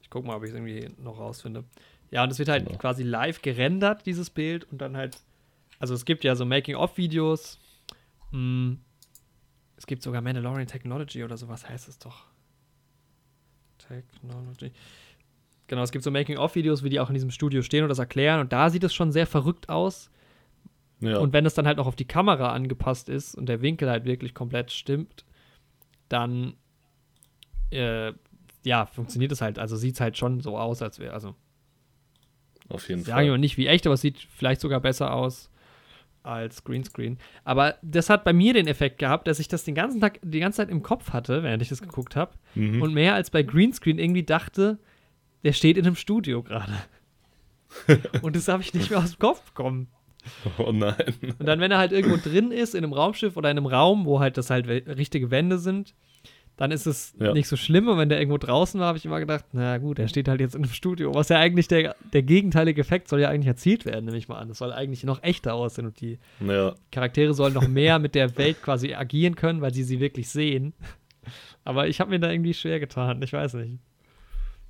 ich guck mal, ob ich es irgendwie noch rausfinde. Ja, und es wird halt Genau. quasi live gerendert, dieses Bild, und dann halt, also es gibt ja so Making-of-Videos. Mm, es gibt sogar Mandalorian Technology oder sowas heißt es doch. Technology. Genau, es gibt so Making-of-Videos, wie die auch in diesem Studio stehen und das erklären, und da sieht es schon sehr verrückt aus. Ja, Und wenn es dann halt noch auf die Kamera angepasst ist und der Winkel halt wirklich komplett stimmt, dann äh, ja, funktioniert es halt. Also sieht es halt schon so aus, als wäre, also auf jeden sagen wir Fall. nicht wie echt, aber es sieht vielleicht sogar besser aus als Greenscreen. Aber das hat bei mir den Effekt gehabt, dass ich das den ganzen Tag, die ganze Zeit im Kopf hatte, während ich das geguckt habe. Mhm. Und mehr als bei Greenscreen irgendwie dachte, der steht in einem Studio gerade. und das habe ich nicht mehr aus dem Kopf bekommen. Oh nein. Und dann, wenn er halt irgendwo drin ist, in einem Raumschiff oder in einem Raum, wo halt das halt richtige Wände sind, dann ist es Ja. nicht so schlimm. Und wenn der irgendwo draußen war, habe ich immer gedacht, na gut, er steht halt jetzt in einem Studio. Was ja eigentlich der, der gegenteilige Effekt soll ja eigentlich erzielt werden, nehme ich mal an. Das soll eigentlich noch echter aussehen und die Ja, Charaktere sollen noch mehr mit der Welt quasi agieren können, weil sie sie wirklich sehen. Aber ich habe mir da irgendwie schwer getan. Ich weiß nicht.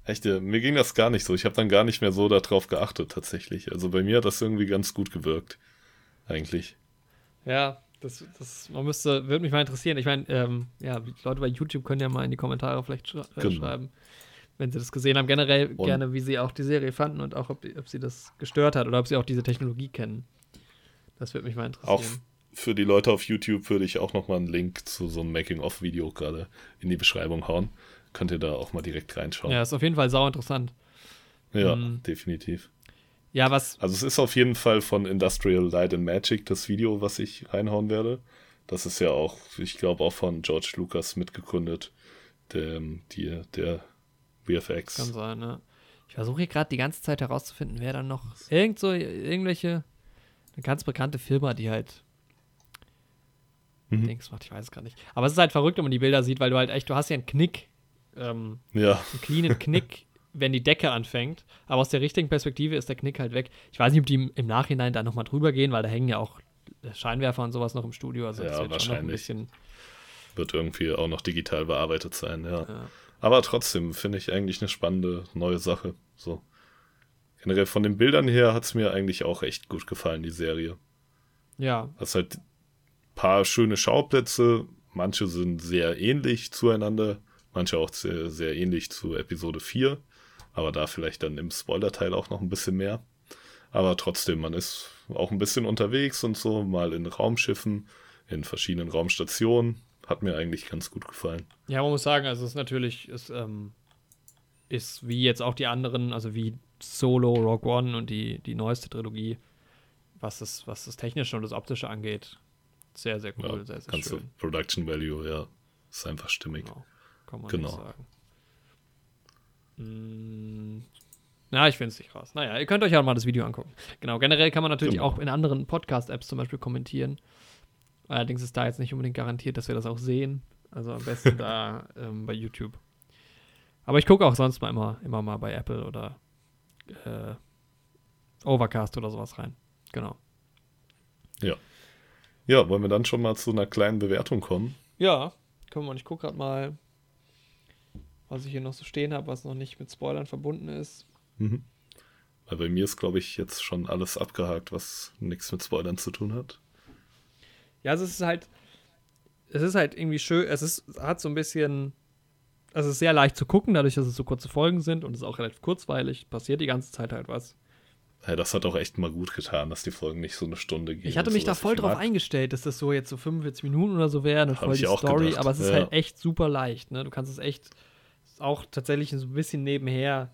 Echt, äh, mir ging das gar nicht so. Ich habe dann gar nicht mehr so darauf geachtet, tatsächlich. Also bei mir hat das irgendwie ganz gut gewirkt. Eigentlich. Ja, das, das man müsste, würde mich mal interessieren. Ich meine, ähm, ja, die Leute bei YouTube können ja mal in die Kommentare vielleicht schra äh, Genau. schreiben, wenn sie das gesehen haben. Generell Und- gerne, wie sie auch die Serie fanden und auch, ob, die- ob sie das gestört hat oder ob sie auch diese Technologie kennen. Das würde mich mal Auch interessieren. für die Leute auf YouTube würde ich auch nochmal einen Link zu so einem Making-of-Video gerade in die Beschreibung hauen. Könnt ihr da auch mal direkt reinschauen. Ja, ist auf jeden Fall sau interessant. Ja, Mhm. definitiv. Ja, was, Also es ist auf jeden Fall von Industrial Light and Magic das Video, was ich reinhauen werde. Das ist ja auch, ich glaube, auch von George Lucas mitgegründet, dem, die, der VFX. kann sein, ne? Ich versuche hier gerade die ganze Zeit herauszufinden, wer dann noch. Irgend so, irgendwelche. Eine ganz bekannte Firma, die halt Mhm. Dings macht, ich weiß es gar nicht. Aber es ist halt verrückt, wenn man die Bilder sieht, weil du halt echt, du hast ja einen Knick, ähm, Ja, einen cleanen Knick, wenn die Decke anfängt. Aber aus der richtigen Perspektive ist der Knick halt weg. Ich weiß nicht, ob die im, Nachhinein da nochmal drüber gehen, weil da hängen ja auch Scheinwerfer und sowas noch im Studio. Also das Ja, wird schon noch ein wahrscheinlich. bisschen. wird irgendwie auch noch digital bearbeitet sein, ja. Ja. Aber trotzdem finde ich eigentlich eine spannende neue Sache. So. Generell von den Bildern her hat es mir eigentlich auch echt gut gefallen, die Serie. ja, Hast halt ein paar schöne Schauplätze. Manche sind sehr ähnlich zueinander, manche auch sehr, sehr ähnlich zu Episode 4. Aber da vielleicht dann im Spoiler-Teil auch noch ein bisschen mehr. Aber trotzdem, man ist auch ein bisschen unterwegs und so, mal in Raumschiffen, in verschiedenen Raumstationen. Hat mir eigentlich ganz gut gefallen. Ja, man muss sagen, also es ist natürlich, es ähm, ist wie jetzt auch die anderen, also wie Solo, Rogue One und die, die neueste Trilogie, was das, was das Technische und das Optische angeht, sehr, sehr cool, Ja, sehr, sehr ganze schön. Production Value, ja. Ist einfach stimmig. Genau, kann man Genau. nicht sagen. Mm, Na, ich finde es nicht raus. Naja, ihr könnt euch ja mal das Video angucken. Genau, generell kann man natürlich Genau. auch in anderen Podcast-Apps zum Beispiel kommentieren. Allerdings ist da jetzt nicht unbedingt garantiert, dass wir das auch sehen. Also am besten da ähm, bei YouTube. Aber ich gucke auch sonst mal immer, immer mal bei Apple oder äh, Overcast oder sowas rein. Genau. Ja, wollen wir dann schon mal zu einer kleinen Bewertung kommen? Ja, können wir. Und ich gucke gerade mal, was ich hier noch so stehen habe, was noch nicht mit Spoilern verbunden ist. Mhm. Weil bei mir ist, glaube ich, jetzt schon alles abgehakt, was nichts mit Spoilern zu tun hat. Ja, also es ist halt, es ist halt irgendwie schön, es ist, hat so ein bisschen, also es ist sehr leicht zu gucken, dadurch, dass es so kurze Folgen sind und es ist auch relativ kurzweilig, passiert die ganze Zeit halt was. Ja, das hat auch echt mal gut getan, dass die Folgen nicht so eine Stunde gehen. Ich hatte mich da sowas. voll drauf mag- eingestellt, dass das so jetzt so 45 Minuten oder so wäre, eine voll die Story, gedacht, aber es ist ja. halt echt super leicht, ne? Du kannst es echt auch tatsächlich so ein bisschen nebenher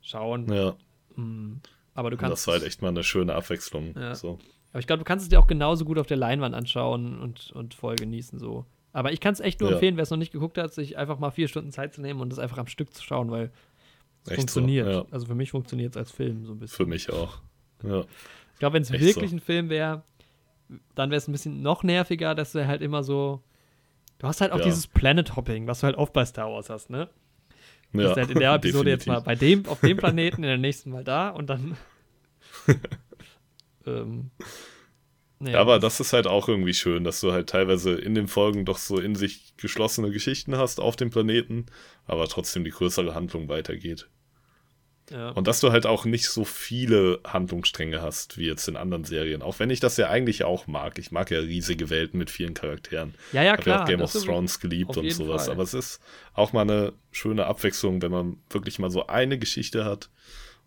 schauen. Ja, Mm, Aber du kannst das war halt echt mal eine schöne Abwechslung. Ja. So. Aber ich glaube, du kannst es dir auch genauso gut auf der Leinwand anschauen und, und voll genießen so. Aber ich kann es echt nur Ja. empfehlen, wer es noch nicht geguckt hat, sich einfach mal vier Stunden Zeit zu nehmen und das einfach am Stück zu schauen, weil es funktioniert. so, ja. Also für mich funktioniert es als Film so ein bisschen. Für mich auch. Ja, Ich glaube, wenn es wirklich so. ein Film wäre, dann wäre es ein bisschen noch nerviger, dass du halt immer so. Du hast halt auch dieses Planet Hopping, was du halt oft bei Star Wars hast, ne? Ja bist halt in der Episode jetzt mal definitiv. bei dem, auf dem Planeten, in der nächsten mal da und dann. ähm, Ja, aber das ist halt auch irgendwie schön, dass du halt teilweise in den Folgen doch so in sich geschlossene Geschichten hast auf dem Planeten, aber trotzdem die größere Handlung weitergeht. Ja. Und dass du halt auch nicht so viele Handlungsstränge hast, wie jetzt in anderen Serien. Auch wenn ich das ja eigentlich auch mag. Ich mag ja riesige Welten mit vielen Charakteren. ja, ja, Ich habe ja klar. auch Game of Thrones geliebt und sowas. Fall. Aber es ist auch mal eine schöne Abwechslung, wenn man wirklich mal so eine Geschichte hat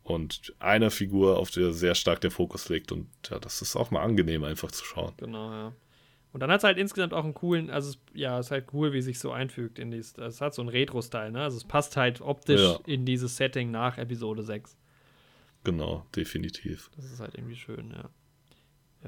und eine Figur, auf der sehr stark der Fokus liegt. Und ja, das ist auch mal angenehm, einfach zu schauen. Genau, ja. Und dann hat es halt insgesamt auch einen coolen, also es, ja, es ist halt cool, wie sich so einfügt in dieses, es hat so einen Retro-Style, ne? Also es passt halt optisch Ja. in dieses Setting nach Episode 6. Genau, definitiv. Das ist halt irgendwie schön, ja.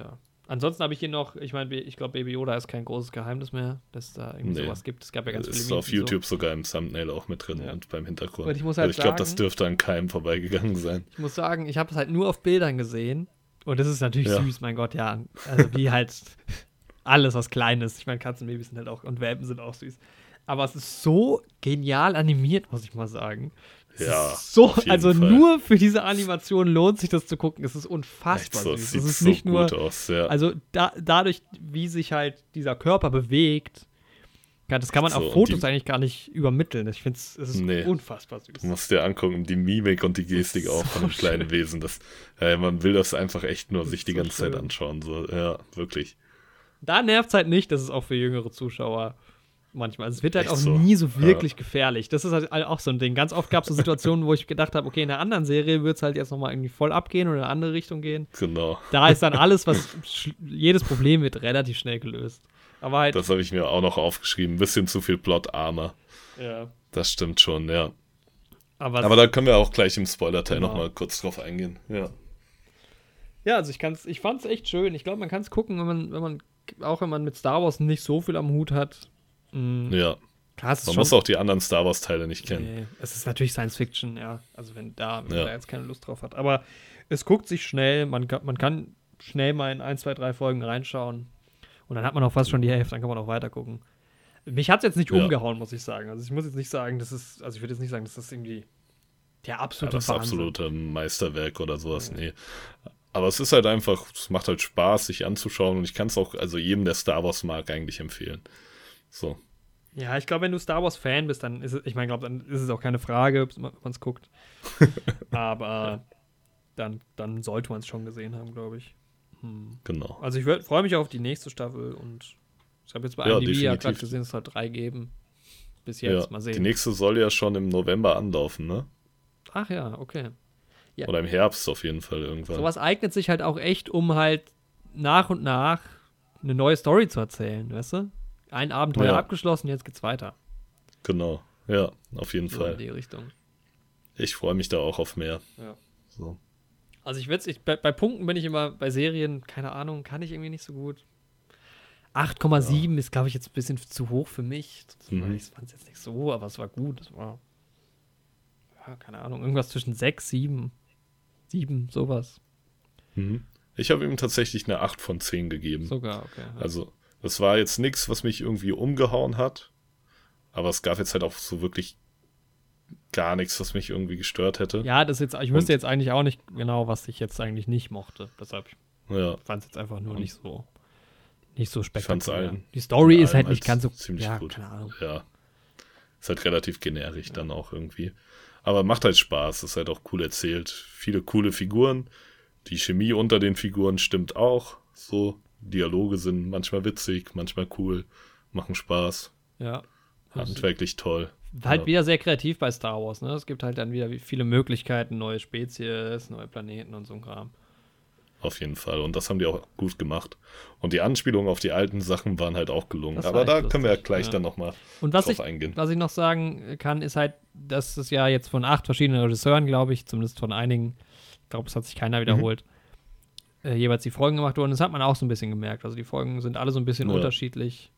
Ja. Ansonsten habe ich hier noch, ich meine, ich glaube, Baby Yoda ist kein großes Geheimnis mehr, dass da irgendwie Nee. sowas gibt. Es gab ja ganz viele ist auf und so. YouTube sogar im Thumbnail auch mit drin Ja. und beim Hintergrund. Und ich muss halt also ich glaube, das dürfte an keinem vorbeigegangen sein. Ich muss sagen, ich habe es halt nur auf Bildern gesehen. Und das ist natürlich Ja. süß, mein Gott, ja. Also wie halt alles, was klein ist. Ich meine, Katzenbabys sind halt auch und Welpen sind auch süß. Aber es ist so genial animiert, muss ich mal sagen. Es Ja, so, also Fall. nur für diese Animation lohnt sich das zu gucken. Es ist unfassbar so, süß. sieht Es ist so nicht nur, gut aus. Ja. also da, dadurch, wie sich halt dieser Körper bewegt, ja, das kann man So, auf Fotos die- eigentlich gar nicht übermitteln. Ich finde es ist Nee. unfassbar süß. Du musst dir angucken, die Mimik und die Gestik auch von so dem kleinen Wesen. Das, äh, man will das einfach echt nur Das sich die so ganze Zeit schön. anschauen. So. Ja, wirklich. Da nervt es halt nicht, dass es auch für jüngere Zuschauer manchmal. Also es wird halt Echt auch so? nie so wirklich gefährlich. Das ist halt auch so ein Ding. Ganz oft gab es so Situationen, wo ich gedacht habe, okay, in einer anderen Serie wird es halt jetzt nochmal irgendwie voll abgehen oder in eine andere Richtung gehen. Genau. Da ist dann alles, was jedes Problem wird relativ schnell gelöst. Aber halt, Das habe ich mir auch noch aufgeschrieben. Ein bisschen zu viel Plot-Armor. ja. Das stimmt schon, ja. Aber, Aber da können wir auch gleich im Spoiler-Teil Genau. nochmal kurz drauf eingehen. Ja. ja, also ich kann's, ich fand es echt schön. Ich glaube, man kann es gucken, wenn man, wenn man, auch wenn man mit Star Wars nicht so viel am Hut hat. Mhm. Ja. Klar, Man muss auch die anderen Star Wars-Teile nicht kennen. Nee, es ist natürlich Science Fiction, ja. Also wenn da, wenn Ja. da jetzt keine Lust drauf hat. Aber es guckt sich schnell, man kann, man kann schnell mal in ein, zwei, drei Folgen reinschauen. Und dann hat man auch fast schon die Hälfte, dann kann man auch weiter gucken. Mich hat es jetzt nicht Ja. umgehauen, muss ich sagen. Also ich muss jetzt nicht sagen, das ist, also ich würde jetzt nicht sagen, dass das irgendwie der Ja, absolute das Wahnsinn. absolute Meisterwerk oder sowas, nee. Aber es ist halt einfach, es macht halt Spaß, sich anzuschauen und ich kann es auch, also jedem, der Star Wars mag, eigentlich empfehlen. So, Ja, ich glaube, wenn du Star Wars Fan bist, dann ist es, ich meine, glaube, dann ist es auch keine Frage, ob man es guckt. Aber dann, dann sollte man es schon gesehen haben, glaube ich. Hm. genau. Also ich freue mich auf die nächste Staffel und ich habe jetzt bei Ja, IMDb ja gerade gesehen, es soll drei geben. Bis jetzt, Ja, mal die sehen. nächste soll ja schon im November anlaufen, ne? Ach ja, okay. Ja. Oder im Herbst auf jeden Fall irgendwann. Sowas eignet sich halt auch echt, um halt nach und nach eine neue Story zu erzählen, weißt du? Ein Abenteuer Ja. abgeschlossen, jetzt geht's weiter. Genau. Ja, auf jeden So in Fall. die Richtung. Ich freue mich da auch auf mehr. Ja. So. Also ich würde bei, bei Punkten bin ich immer bei Serien, keine Ahnung, kann ich irgendwie nicht so gut. 8,7 ist, glaube ich, jetzt ein bisschen zu hoch für mich. Mhm. Ich fand es jetzt nicht so, aber es war gut. Es war, ja, keine Ahnung, irgendwas zwischen 6, 7, 7, sowas. Mhm. Ich habe ihm tatsächlich eine 8 von 10 gegeben. Sogar, okay. ja. Also, das war jetzt nichts, was mich irgendwie umgehauen hat. Aber es gab jetzt halt auch so wirklich gar nichts, was mich irgendwie gestört hätte. Ja, das jetzt, ich wüsste Und- jetzt eigentlich auch nicht genau, was ich jetzt eigentlich nicht mochte. Deshalb Ja, fand es jetzt einfach nur Und- nicht so, nicht so spektakulär. allen- Die Story ist halt nicht ganz so, ziemlich ja, gut. ja. Ist halt relativ generisch dann auch irgendwie. Aber macht halt Spaß, ist halt auch cool erzählt. Viele coole Figuren. Die Chemie unter den Figuren stimmt auch. So, Dialoge sind manchmal witzig, manchmal cool, machen Spaß. Ja. Handwerklich toll. halt Ja. wieder sehr kreativ bei Star Wars, ne? Es gibt halt dann wieder viele Möglichkeiten, neue Spezies, neue Planeten und so ein Kram. Auf jeden Fall. Und das haben die auch gut gemacht. Und die Anspielungen auf die alten Sachen waren halt auch gelungen. Aber da lustig, können wir ja gleich ja. dann nochmal drauf ich, eingehen. was ich noch sagen kann, ist halt, dass es ja jetzt von acht verschiedenen Regisseuren, glaube ich, zumindest von einigen, ich glaube, es hat sich Mhm. keiner wiederholt, äh, jeweils die Folgen gemacht wurden. Das hat man auch so ein bisschen gemerkt. Also die Folgen sind alle so ein bisschen Ja. unterschiedlich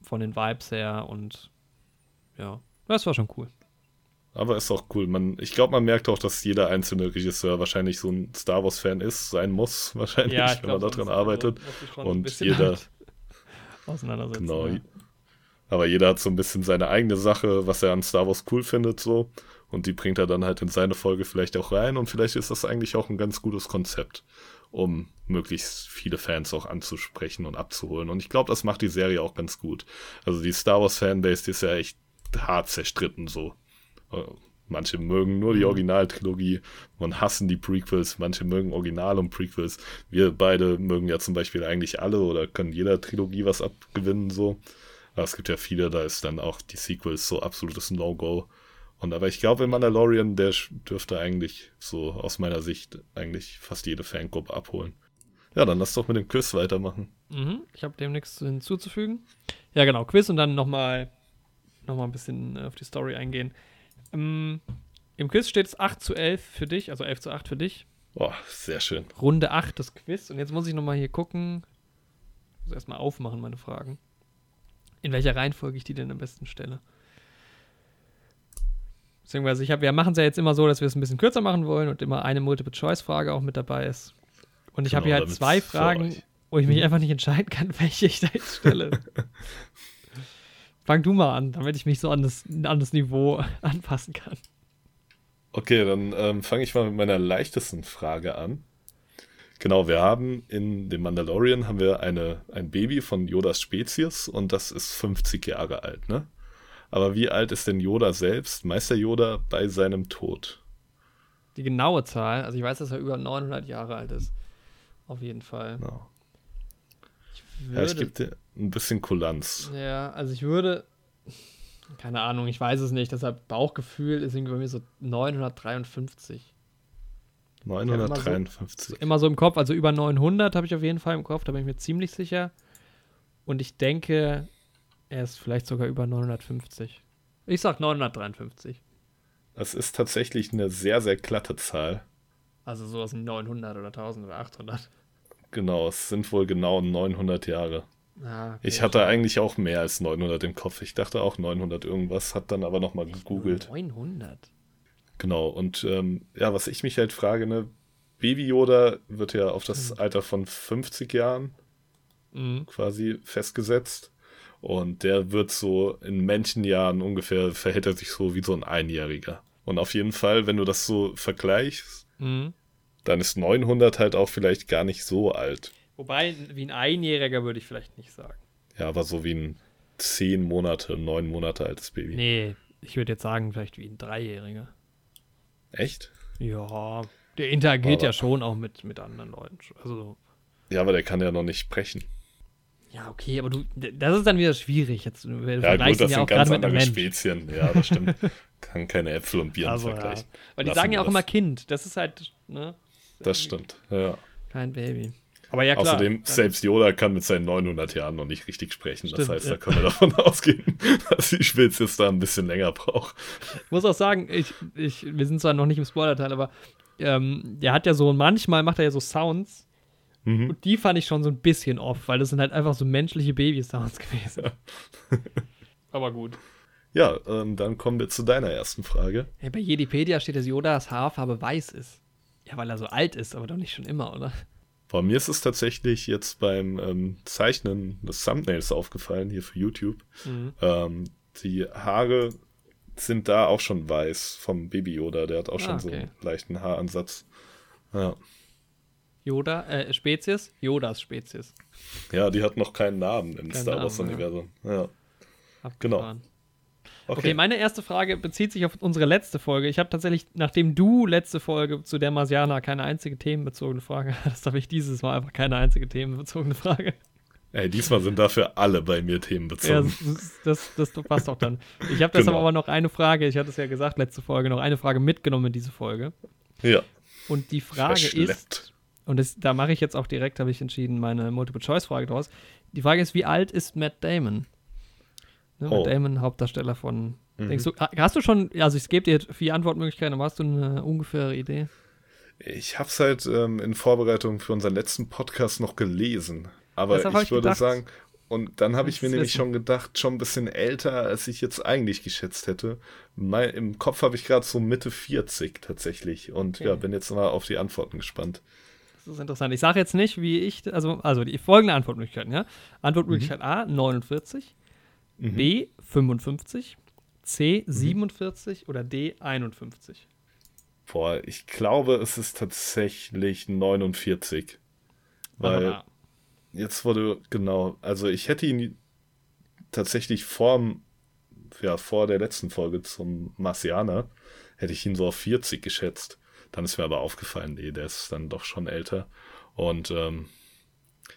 von den Vibes her und ja, das war schon cool. Aber ist auch cool. Man, ich glaube, man merkt auch, dass jeder einzelne Regisseur wahrscheinlich so ein Star Wars-Fan ist, sein muss, wahrscheinlich, wenn man daran arbeitet. Und jeder- auseinandersetzen. Genau. Ja. Aber jeder hat so ein bisschen seine eigene Sache, was er an Star Wars cool findet, so. Und die bringt er dann halt in seine Folge vielleicht auch rein. Und vielleicht ist das eigentlich auch ein ganz gutes Konzept, um möglichst viele Fans auch anzusprechen und abzuholen. Und ich glaube, das macht die Serie auch ganz gut. Also die Star Wars Fanbase, die ist ja echt hart zerstritten, so. Äh, Manche mögen nur die Mhm. Originaltrilogie und hassen die Prequels. Manche mögen Original und Prequels. Wir beide mögen ja zum Beispiel eigentlich alle oder können jeder Trilogie was abgewinnen, so. Aber es gibt ja viele, da ist dann auch die Sequels so absolutes No-Go. Und aber ich glaube, in Mandalorian, der dürfte eigentlich so aus meiner Sicht eigentlich fast jede Fangruppe abholen. Ja, dann lass doch mit dem Quiz weitermachen. Mhm, ich habe dem nichts hinzuzufügen. Ja, genau, Quiz und dann nochmal noch mal ein bisschen äh, auf die Story eingehen. Im Quiz steht es 8 zu 11 für dich, also 11 zu 8 für dich. Boah, sehr schön. Runde 8 das Quiz. Und jetzt muss ich nochmal hier gucken. Ich muss erstmal aufmachen, meine Fragen. In welcher Reihenfolge ich die denn am besten stelle. Beziehungsweise, ich hab, wir machen es ja jetzt immer so, dass wir es ein bisschen kürzer machen wollen und immer eine Multiple-Choice-Frage auch mit dabei ist. Und ich habe Genau, hier halt zwei Fragen, wo ich mich einfach nicht entscheiden kann, welche ich da jetzt stelle. Fang du mal an, damit ich mich so an das, an das Niveau anpassen kann. Okay, dann ähm, fange ich mal mit meiner leichtesten Frage an. Genau, wir haben in dem Mandalorian haben wir eine, ein Baby von Yodas Spezies und das ist 50 Jahre alt, ne? Aber wie alt ist denn Yoda selbst, Meister Yoda, bei seinem Tod? Die genaue Zahl, also ich weiß, dass er über 900 Jahre alt ist. Auf jeden Fall. Genau. Ich Ja, ich würde- gebe dir ein bisschen Kulanz. Ja, also ich würde. Keine Ahnung, ich weiß es nicht. Deshalb Bauchgefühl ist irgendwie bei mir so 953. 953. Immer so im Kopf, also über 900 habe ich auf jeden Fall im Kopf, da bin ich mir ziemlich sicher. Und ich denke, er ist vielleicht sogar über 950. Ich sag 953. Das ist tatsächlich eine sehr, sehr glatte Zahl. Also sowas wie 900 oder 1000 oder 800. Genau, es sind wohl genau 900 Jahre. Ah, okay, Ich hatte eigentlich auch mehr als 900 im Kopf. Ich dachte auch 900 irgendwas, hat dann aber nochmal gegoogelt. 900. Genau, und ähm, ja, was ich mich halt frage, ne, Baby Yoda wird ja auf Hm. das Alter von 50 Jahren Mhm. quasi festgesetzt. Und der wird so in Menschenjahren ungefähr, verhält er sich so wie so ein Einjähriger. Und auf jeden Fall, wenn du das so vergleichst, Mhm. dann ist 900 halt auch vielleicht gar nicht so alt. Wobei, wie ein Einjähriger würde ich vielleicht nicht sagen. Ja, aber so wie ein 10 Monate, 9 Monate altes Baby. Nee, ich würde jetzt sagen, vielleicht wie ein Dreijähriger. Echt? Ja, der interagiert Aber- ja schon auch mit, mit anderen Leuten. Also, Ja, aber der kann ja noch nicht sprechen. Ja, okay, aber du, das ist dann wieder schwierig. Jetzt, du Ja, gut, das ja sind auch ganz mit andere Mensch. Spezien. Ja, das stimmt. Kann keine Äpfel und Birnen Also, ja. vergleichen. Weil die Lassen sagen ja auch das. immer Kind. Das ist halt, ne? Das stimmt, ja. Kein Baby. Aber ja, klar. Außerdem, selbst Yoda kann mit seinen 900 Jahren noch nicht richtig sprechen. das Stimmt, heißt, ja. da können wir davon ausgehen, dass die Spezies da ein bisschen länger braucht. Ich muss auch sagen, ich, ich, wir sind zwar noch nicht im Spoiler-Teil, aber ähm, der hat ja so, manchmal macht er ja so Sounds. Mhm. Und die fand ich schon so ein bisschen off, weil das sind halt einfach so menschliche Baby-Sounds gewesen. aber gut. Ja, ähm, dann kommen wir zu deiner ersten Frage. Hey, bei Jedipedia steht, dass Yodas Haarfarbe weiß ist. Ja, weil er so alt ist, aber doch nicht schon immer, oder? Bei mir ist es tatsächlich jetzt beim ähm, Zeichnen des Thumbnails aufgefallen, hier für YouTube. Mhm. Ähm, die Haare sind da auch schon weiß vom Baby Yoda. Der hat auch Ah, schon so okay. einen leichten Haaransatz. Ja. Yoda, äh, Spezies? Yodas Spezies. ja, die hat noch keinen Namen im Keinen Star Wars-Universum. Ja. Abgefahren. Okay. Okay, meine erste Frage bezieht sich auf unsere letzte Folge. Ich habe tatsächlich, nachdem du letzte Folge zu der Marsianer keine einzige themenbezogene Frage hattest, habe ich dieses Mal einfach keine einzige themenbezogene Frage. Ey, diesmal sind dafür alle bei mir Ja, themenbezogen. das, das, das passt auch dann. Ich habe deshalb Genau. aber noch eine Frage, ich hatte es ja gesagt, letzte Folge, noch eine Frage mitgenommen in diese Folge. Ja. Und die Frage ist, und das, da mache ich jetzt auch direkt, habe ich entschieden, meine Multiple-Choice-Frage draus. Die Frage ist, wie alt ist Matt Damon? Ne, Oh. Matt Damon, Hauptdarsteller von. Mhm. Denkst du, ha- hast du schon, also ich gebe dir vier Antwortmöglichkeiten, aber hast du eine ungefähre Idee? Ich habe es halt ähm, in Vorbereitung für unseren letzten Podcast noch gelesen. Aber ich ich würde gedacht, sagen, und dann habe ich mir du's nämlich wissen. schon gedacht, schon ein bisschen älter, als ich jetzt eigentlich geschätzt hätte. Mein, Im Kopf habe ich gerade so Mitte 40 tatsächlich. Und ja, Okay. bin jetzt mal auf die Antworten gespannt. Das ist interessant. Ich sage jetzt nicht, wie ich, also, also die folgende Antwortmöglichkeiten, ja? Antwortmöglichkeit A, 49, Mhm. B, 55, C, 47 oder D, 51. Boah, ich glaube, es ist tatsächlich 49. Weil Aber, jetzt wurde, genau, also ich hätte ihn tatsächlich vor, ja, vor der letzten Folge zum Marcianer, hätte ich ihn so auf 40 geschätzt. Dann ist mir aber aufgefallen, nee, der ist dann doch schon älter. Und ähm,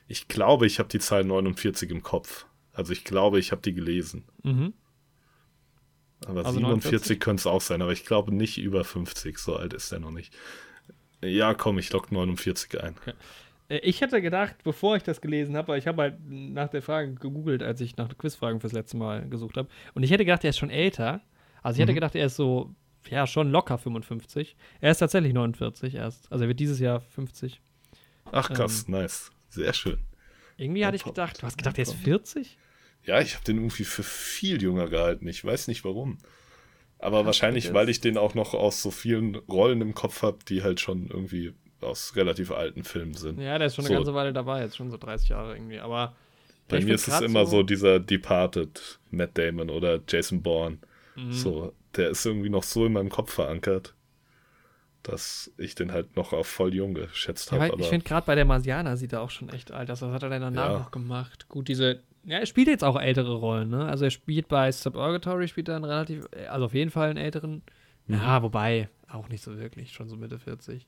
ich glaube, ich habe die Zahl 49 im Kopf. Also ich glaube, ich habe die gelesen. mhm. Aber Also 47 könnte es auch sein, aber ich glaube nicht über 50, so alt ist er noch nicht. Ja, komm, ich lock 49 ein. Äh, Ich hätte gedacht, bevor ich das gelesen habe, weil ich habe halt nach der Frage gegoogelt, als ich nach Quizfragen fürs letzte Mal gesucht habe. Und ich hätte gedacht, er ist schon älter. Also ich hätte Mhm. gedacht, er ist so, ja, schon locker 55. Er ist tatsächlich 49 erst. Also er wird dieses Jahr 50. Ach krass, nice. Sehr schön. Irgendwie hatte ich gedacht, du hast gedacht, er ist 40? Ja, ich habe den irgendwie für viel jünger gehalten. Ich weiß nicht warum. Aber wahrscheinlich, das- weil ich den auch noch aus so vielen Rollen im Kopf habe, die halt schon irgendwie aus relativ alten Filmen sind. Ja, der ist schon eine So. ganze Weile dabei, jetzt schon so 30 Jahre irgendwie. Aber Bei mir ist es immer so, dieser Departed Matt Damon oder Jason Bourne. Mhm. So, der ist irgendwie noch so in meinem Kopf verankert, dass ich den halt noch auf voll jung geschätzt Ja, habe. weil ich finde, gerade bei der Marsianer sieht er auch schon echt alt aus. Was hat er denn danach Ja. noch gemacht? Gut, diese. Ja, er spielt jetzt auch ältere Rollen, ne? Also er spielt bei Suburgatory, spielt er einen relativ. Also auf jeden Fall einen älteren. Mhm. Ja, wobei, auch nicht so wirklich, schon so Mitte 40.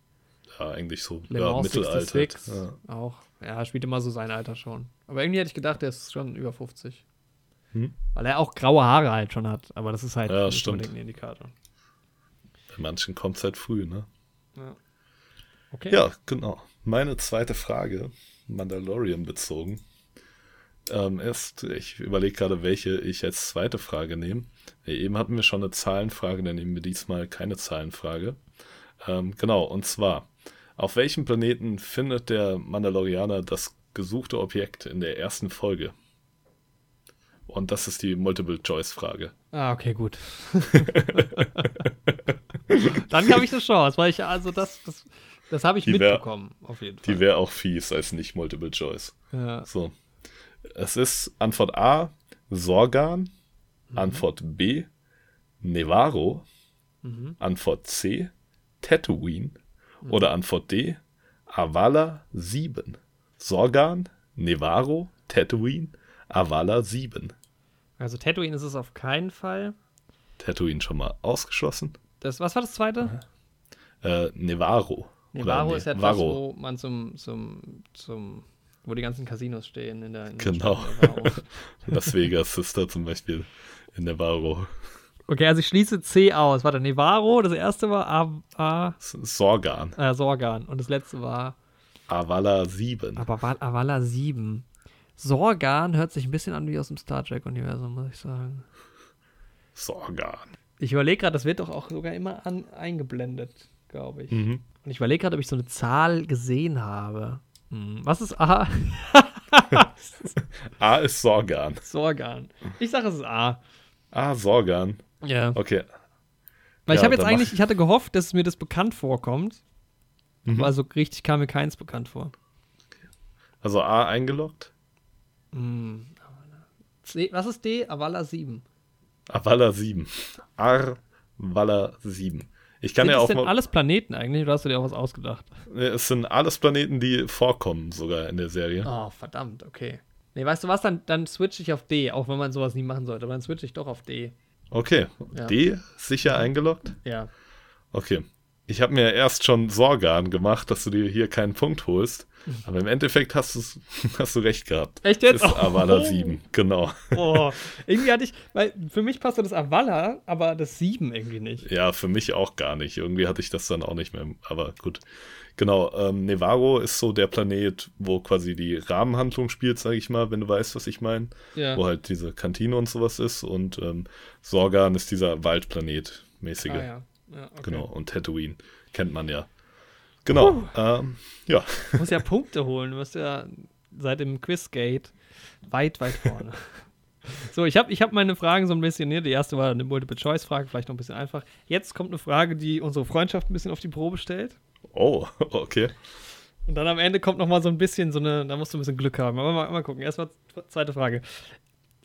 ja, eigentlich so Le ja, mittelalter. 66 Ja. auch. Ja, er spielt immer so sein Alter schon. Aber irgendwie hätte ich gedacht, er ist schon über 50. Hm. Weil er auch graue Haare halt schon hat. Aber das ist halt Ja, nicht stimmt. unbedingt ein Indikator. Bei manchen kommt es halt früh, ne? Ja. Okay. Ja, genau. Meine zweite Frage, Mandalorian bezogen, ähm, ist, ich überlege gerade, welche ich als zweite Frage nehme. Eben hatten wir schon eine Zahlenfrage, dann nehmen wir diesmal keine Zahlenfrage. Ähm, genau, und zwar, auf welchem Planeten findet der Mandalorianer das gesuchte Objekt in der ersten Folge? Und das ist die Multiple-Choice-Frage. Ah, okay, gut. Dann habe ich eine Chance, weil ich, also das, das, das habe ich Die wär- mitbekommen, auf jeden Fall. Die wäre auch fies als nicht Multiple-Choice. ja. So. Es ist Antwort A, Sorgan. Mhm. Antwort B, Nevarro. Mhm. Antwort C, Tatooine. Mhm. Oder Antwort D, Avala 7. Sorgan, Nevarro, Tatooine, Avala 7. Also Tatooine ist es auf keinen Fall. Tatooine schon mal ausgeschlossen. Das, was war das zweite? Äh, Nevarro. Nevarro Oder ist etwas, Nevarro. wo man zum, zum, zum wo die ganzen Casinos stehen in der, in der Genau. Las Vegas ist da zum Beispiel in Nevarro. Okay, also ich schließe C aus. Warte, Nevarro, das erste war A. A Sorgan. Äh, Sorgan. Und das letzte war. Avala 7. Aber Avala 7. Sorgan hört sich ein bisschen an wie aus dem Star Trek-Universum, muss ich sagen. Sorgan. Ich überlege gerade, das wird doch auch sogar immer an, eingeblendet, glaube ich. Mhm. Und ich überlege gerade, ob ich so eine Zahl gesehen habe. Hm. Was ist A? A ist Sorgan. Sorgan. Ich sage, es ist A. A, Sorgan. Ja. Okay. Weil ja, ich habe jetzt eigentlich, ich hatte gehofft, dass mir das bekannt vorkommt. Mhm. Aber so richtig kam mir keins bekannt vor. Also A eingeloggt? Mhm. C, was ist D? Avala 7. Avala 7. Arvala 7. Ich kann sind ja auch denn alles Planeten eigentlich oder hast du dir auch was ausgedacht? Es sind alles Planeten, die vorkommen sogar in der Serie. Oh, verdammt, okay. Nee, weißt du was, dann, dann switche ich auf D, auch wenn man sowas nie machen sollte, aber dann switche ich doch auf D. Okay, ja. D sicher eingeloggt? Ja. Okay. Ich habe mir erst schon Sorgan gemacht, dass du dir hier keinen Punkt holst. Aber im Endeffekt hast, hast du recht gehabt. Echt jetzt? Das ist Avala oh. 7, genau. Oh, irgendwie hatte ich, weil für mich passte das Avala, aber das 7 irgendwie nicht. Ja, für mich auch gar nicht. Irgendwie hatte ich das dann auch nicht mehr. Aber gut. Genau, ähm, Nevarro ist so der Planet, wo quasi die Rahmenhandlung spielt, sage ich mal, wenn du weißt, was ich meine. Ja. Wo halt diese Kantine und sowas ist. Und ähm, Sorgan ist dieser Waldplanet mäßige. Ah, ja. Ja, okay. Genau, und Tatooine kennt man ja. Genau. Ähm, ja. Du musst ja Punkte holen. Du wirst ja seit dem Quizgate weit, weit vorne. so, ich habe ich hab meine Fragen so ein bisschen hier. Die erste war eine Multiple-Choice-Frage, vielleicht noch ein bisschen einfach. Jetzt kommt eine Frage, die unsere Freundschaft ein bisschen auf die Probe stellt. Oh, okay. Und dann am Ende kommt noch mal so ein bisschen so eine, da musst du ein bisschen Glück haben. Aber mal, mal gucken. Erstmal zweite Frage.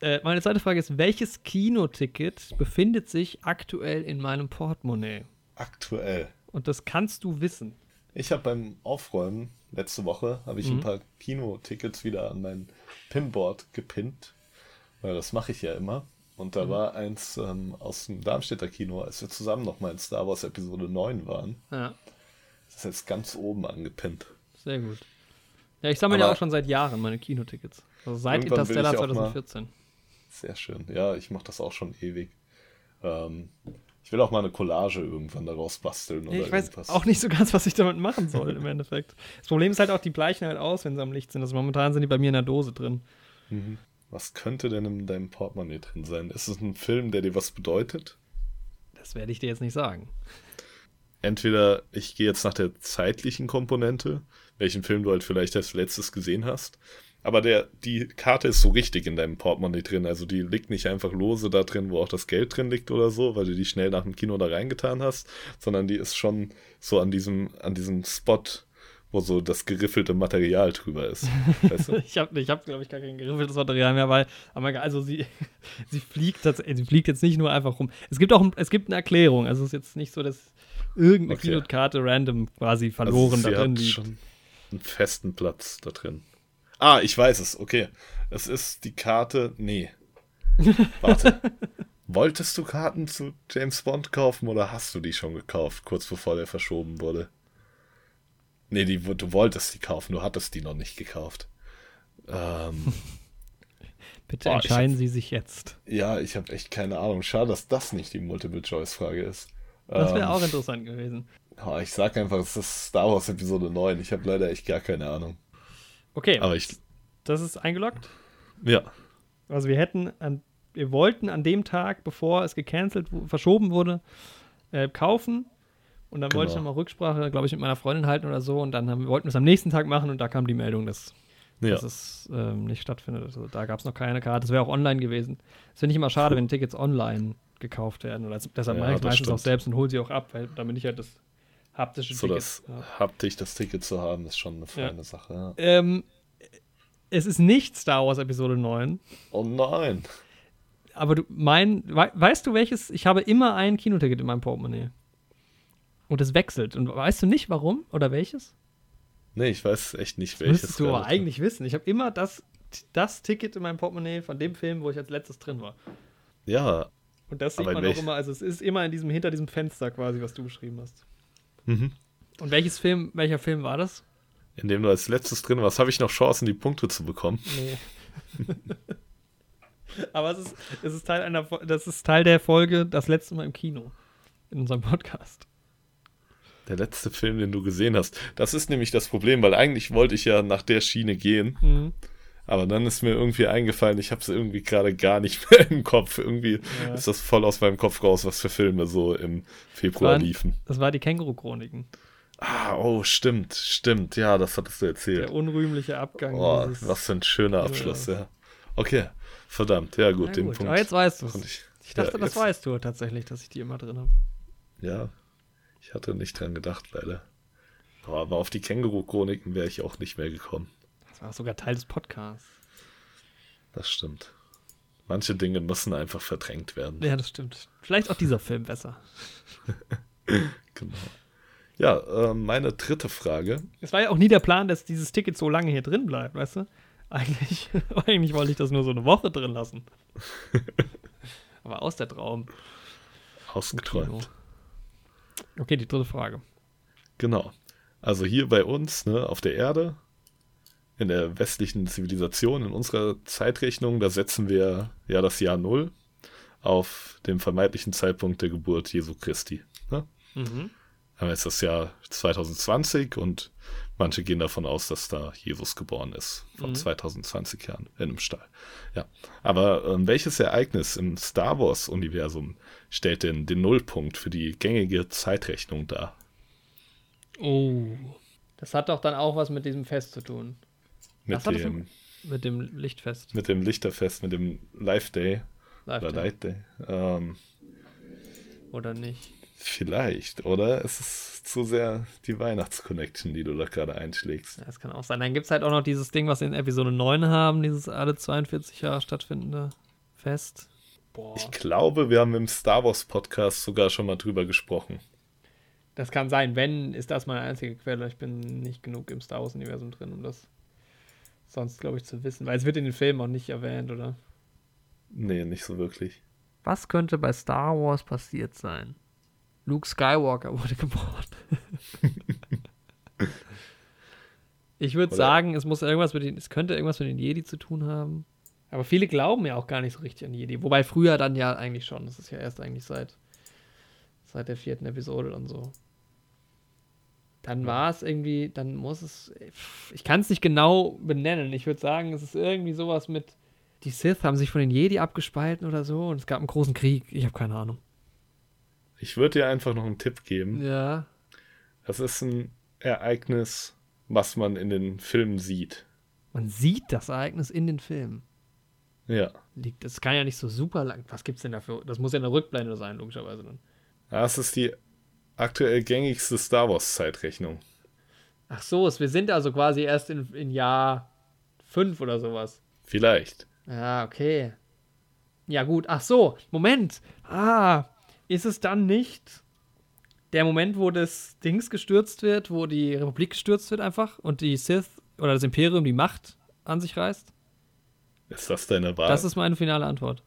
Äh, meine zweite Frage ist, welches Kinoticket befindet sich aktuell in meinem Portemonnaie? Aktuell. Und das kannst du wissen. Ich habe beim Aufräumen letzte Woche habe ich mhm. ein paar Kinotickets wieder an mein Pinboard gepinnt, weil das mache ich ja immer. Und da mhm. war eins ähm, aus dem Darmstädter Kino, als wir zusammen nochmal in Star Wars Episode 9 waren. Ja. Das ist jetzt ganz oben angepinnt. Sehr gut. Ja, ich sammle ja auch schon seit Jahren meine Kinotickets. Also seit Interstellar 2014. Sehr schön. Ja, ich mache das auch schon ewig. Ähm, ich will auch mal eine Collage irgendwann daraus basteln oder Ich weiß irgendwas. auch nicht so ganz, was ich damit machen soll im Endeffekt. Das Problem ist halt auch, die bleichen halt aus, wenn sie am Licht sind. Also momentan sind die bei mir in der Dose drin. Mhm. Was könnte denn in deinem Portemonnaie drin sein? Ist es ein Film, der dir was bedeutet? Das werde ich dir jetzt nicht sagen. Entweder ich gehe jetzt nach der zeitlichen Komponente, welchen Film du halt vielleicht als letztes gesehen hast, aber der, die Karte ist so richtig in deinem Portemonnaie drin. Also die liegt nicht einfach lose da drin, wo auch das Geld drin liegt oder so, weil du die schnell nach dem Kino da reingetan hast, sondern die ist schon so an diesem, an diesem Spot, wo so das geriffelte Material drüber ist. Weißt du? ich habe, ich hab, glaube ich, gar kein geriffeltes Material mehr, weil, also sie, sie fliegt sie fliegt jetzt nicht nur einfach rum. Es gibt auch, es gibt eine Erklärung. Also es ist jetzt nicht so, dass irgendeine okay. Kinotkarte random quasi verloren also da drin liegt. Schon einen festen Platz da drin. Ah, ich weiß es, okay. Es ist die Karte. Nee. Warte. Wolltest du Karten zu James Bond kaufen oder hast du die schon gekauft, kurz bevor der verschoben wurde? Nee, die, du wolltest die kaufen, du hattest die noch nicht gekauft. Ähm, Bitte boah, entscheiden hab, Sie sich jetzt. Ja, ich habe echt keine Ahnung. Schade, dass das nicht die Multiple-Choice-Frage ist. Das wäre ähm, auch interessant gewesen. Ich sag einfach, es ist Star Wars Episode 9. Ich habe leider echt gar keine Ahnung. Okay. Aber ich. Das ist eingeloggt? Ja. Also wir hätten, an, wir wollten an dem Tag, bevor es gecancelt, verschoben wurde, äh, kaufen. Und dann genau. wollte ich nochmal Rücksprache, glaube ich, mit meiner Freundin halten oder so. Und dann haben, wollten wir es am nächsten Tag machen und da kam die Meldung, dass, ja. dass es ähm, nicht stattfindet. Also da gab es noch keine Karte. Das wäre auch online gewesen. Das finde ich immer schade, wenn Tickets online gekauft werden. Oder deshalb ja, mache ich es meistens stimmt. auch selbst und hole sie auch ab, weil damit ich halt das haptische so Ticket. Das ja. haptisch das Ticket zu haben, ist schon eine feine ja. Sache. Ja. Ähm, es ist nicht Star Wars Episode 9. Oh nein. Aber du, mein, we, weißt du welches? Ich habe immer ein Kinoticket in meinem Portemonnaie. Und es wechselt. Und weißt du nicht warum oder welches? Nee, ich weiß echt nicht das welches. Müsstest du aber eigentlich wissen. Ich habe immer das, das Ticket in meinem Portemonnaie von dem Film, wo ich als letztes drin war. Ja. Und das sieht man auch immer, also es ist immer in diesem, hinter diesem Fenster quasi, was du beschrieben hast. Mhm. Und welches Film, welcher Film war das? in dem du als letztes drin warst, habe ich noch Chancen, die Punkte zu bekommen. Nee. Aber es ist, es ist Teil einer, das ist Teil der Folge das letzte Mal im Kino in unserem Podcast. Der letzte Film, den du gesehen hast. Das ist nämlich das Problem, weil eigentlich wollte ich ja nach der Schiene gehen. Mhm. Aber dann ist mir irgendwie eingefallen, ich habe es irgendwie gerade gar nicht mehr im Kopf. Irgendwie Ja. ist das voll aus meinem Kopf raus, was für Filme so im Februar Waren- liefen. Das war die Känguru-Chroniken. Ah, oh, stimmt, stimmt. Ja, das hattest du Der erzählt. unrühmliche Abgang. Oh, dieses- was für ein schöner Abschluss, ja. Okay, verdammt. Ja, gut, Na den gut, Punkt. Aber jetzt weißt du es. ich. Ich dachte, ja, das weißt du tatsächlich, dass ich die immer drin habe. Ja, ich hatte nicht dran gedacht, leider. Aber aber auf die Känguru-Chroniken wäre ich auch nicht mehr gekommen. Das war sogar Teil des Podcasts. Das stimmt. Manche Dinge müssen einfach verdrängt werden. Ja, das stimmt. Vielleicht auch dieser Film besser. Genau. Ja, äh, meine dritte Frage. Es war ja auch nie der Plan, dass dieses Ticket so lange hier drin bleibt, weißt du? Eigentlich, eigentlich wollte ich das nur so eine Woche drin lassen. Aber aus der Traum. Ausgeträumt. Okay, die dritte Frage. Genau. Also hier bei uns, ne, auf der Erde, in der westlichen Zivilisation, in unserer Zeitrechnung, da setzen wir ja das Jahr Null auf dem vermeintlichen Zeitpunkt der Geburt Jesu Christi. Ne? Mhm. Haben jetzt das Jahr 2020 und manche gehen davon aus, dass da Jesus geboren ist, vor Mhm. 2020 Jahren in einem Stall. Ja, aber ähm, welches Ereignis im Star Wars-Universum stellt denn den Nullpunkt für die gängige Zeitrechnung dar? Oh. Das hat doch dann auch was mit diesem Fest zu tun. Mit Was dem, Mit dem Lichtfest. mit dem Lichterfest, mit dem Live Day Live oder Day. Light Day. Ähm, Oder nicht? vielleicht, oder? Es ist zu sehr die Weihnachtsconnection, die du da gerade einschlägst. Ja, das kann auch sein. Dann gibt es halt auch noch dieses Ding, was wir in Episode 9 haben, dieses alle 42 Jahre stattfindende Fest. Boah. Ich glaube, wir haben im Star Wars Podcast sogar schon mal drüber gesprochen. Das kann sein. Wenn, ist das meine einzige Quelle. Ich bin nicht genug im Star Wars-Universum drin, um das sonst, glaube ich, zu wissen. Weil es wird in den Filmen auch nicht erwähnt, oder? Nee, nicht so wirklich. Was könnte bei Star Wars passiert sein? Luke Skywalker wurde geboren. ich würde sagen, es muss irgendwas mit den, es könnte irgendwas mit den Jedi zu tun haben. Aber viele glauben ja auch gar nicht so richtig an Jedi. Wobei früher dann ja eigentlich schon. Das ist ja erst eigentlich seit, seit der vierten Episode und so. Dann war es irgendwie, dann muss es. Ich kann es nicht genau benennen. Ich würde sagen, es ist irgendwie sowas mit. Die Sith haben sich von den Jedi abgespalten oder so und es gab einen großen Krieg. Ich habe keine Ahnung. Ich würde dir einfach noch einen Tipp geben. Ja. Das ist ein Ereignis, was man in den Filmen sieht. Man sieht das Ereignis in den Filmen. Ja. Liegt, das kann ja nicht so super lang. Was gibt's denn dafür? Das muss ja eine Rückblende sein, logischerweise dann. Das ist die aktuell gängigste Star Wars Zeitrechnung. Ach so, es, wir sind also quasi erst in, in Jahr 5 oder sowas. Vielleicht. Ja, okay. Ja, gut. Ach so, Moment. Ah, ist es dann nicht der Moment, wo das Dings gestürzt wird, wo die Republik gestürzt wird einfach und die Sith oder das Imperium die Macht an sich reißt? Ist das deine Wahl? Das ist meine finale Antwort.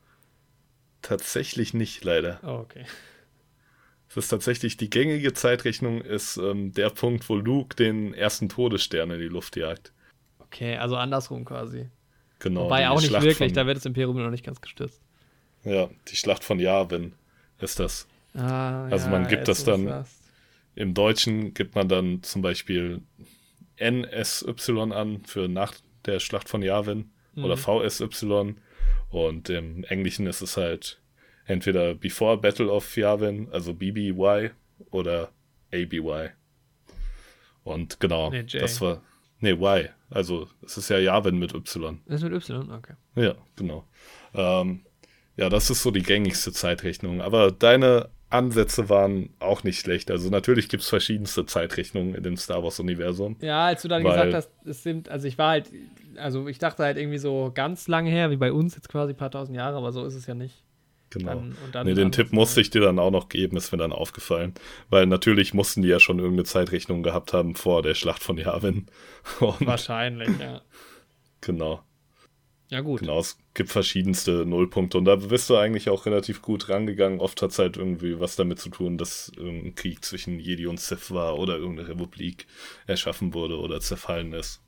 tatsächlich nicht, leider. Oh, okay. Es ist tatsächlich die gängige Zeitrechnung ist ähm, der Punkt, wo Luke den ersten Todesstern in die Luft jagt. Okay, also andersrum quasi. Genau. Wobei auch nicht Schlacht wirklich, Von, da wird das Imperium noch nicht ganz gestürzt. ja, die Schlacht von Yavin ist das. Ah, Also man gibt das dann- sagst. Im Deutschen gibt man dann zum Beispiel NSY an für nach der Schlacht von Yavin oder Mhm. VSY. Und im Englischen ist es halt entweder Before Battle of Yavin, also BBY oder ABY. Und genau, Nee, das war. Nee, Y. Also es ist ja Yavin mit Y. Das ist mit Y, okay. Ja, genau. Ähm, ja, das ist so die gängigste Zeitrechnung. Aber deine Ansätze waren auch nicht schlecht. Also natürlich gibt es verschiedenste Zeitrechnungen in dem Star Wars-Universum. Ja, als du dann gesagt hast, es sind, also ich war halt, also ich dachte halt irgendwie so ganz lange her, wie bei uns jetzt quasi ein paar tausend Jahre, aber so ist es ja nicht. Genau. Dann, dann nee, den Tipp musste ich dir dann auch noch geben, ist mir dann aufgefallen. Weil natürlich mussten die ja schon irgendeine Zeitrechnung gehabt haben vor der Schlacht von Yavin. Und Wahrscheinlich, ja. genau. Ja, gut. Genau, es gibt verschiedenste Nullpunkte und da bist du eigentlich auch relativ gut rangegangen. Oft hat es halt irgendwie was damit zu tun, dass ein Krieg zwischen Jedi und Sith war oder irgendeine Republik erschaffen wurde oder zerfallen ist.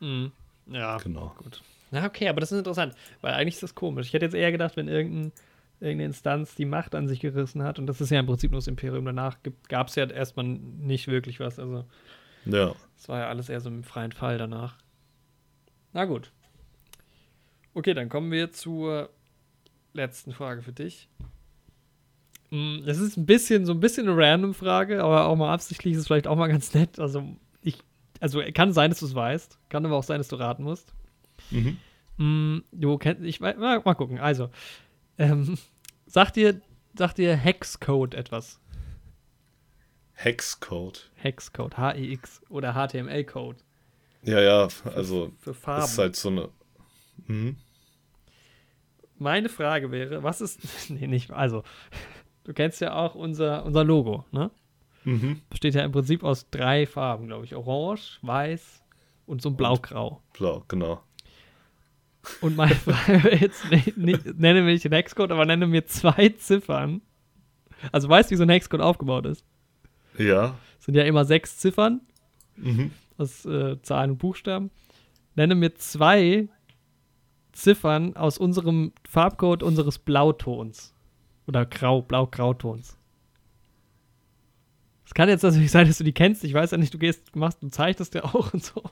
Mhm. Ja, Genau. gut. Na, okay, aber das ist interessant, weil eigentlich ist das komisch. Ich hätte jetzt eher gedacht, wenn irgendein, irgendeine Instanz die Macht an sich gerissen hat, und das ist ja im Prinzip nur das Imperium, danach gab es ja erstmal nicht wirklich was. Also, Ja. es war ja alles eher so im freien Fall danach. Na gut. Okay, dann kommen wir zur letzten Frage für dich. Das ist ein bisschen, so ein bisschen eine random Frage, aber auch mal absichtlich ist es vielleicht auch mal ganz nett. Also, ich, also kann sein, dass du es weißt, kann aber auch sein, dass du raten musst. Mhm. Mm, du kennst, ich mal gucken. Also, ähm, sagt dir, sagt dir Hexcode etwas? Hexcode. Hexcode, H-E-X oder HTML-Code Ja, ja, also für das Farben. ist halt so eine. Mhm. Meine Frage wäre, was ist, nee, nicht, also, du kennst ja auch unser, unser Logo, ne? Mhm. Besteht ja im Prinzip aus drei Farben, glaube ich. Orange, weiß und so ein Blau-Grau. Blau, genau. Und meine Frage wäre jetzt, nicht, nicht, nenne mir nicht den Hexcode, aber nenne mir zwei Ziffern. Also weißt du, wie so ein Hexcode aufgebaut ist? Ja. Es sind ja immer sechs Ziffern Mhm. aus äh, Zahlen und Buchstaben. Nenne mir zwei Ziffern aus unserem Farbcode unseres Blautons. Oder Grau, Blau-Grautons. Es kann jetzt natürlich sein, dass du die kennst. Ich weiß ja nicht, du gehst, machst, du zeichnest ja auch und so.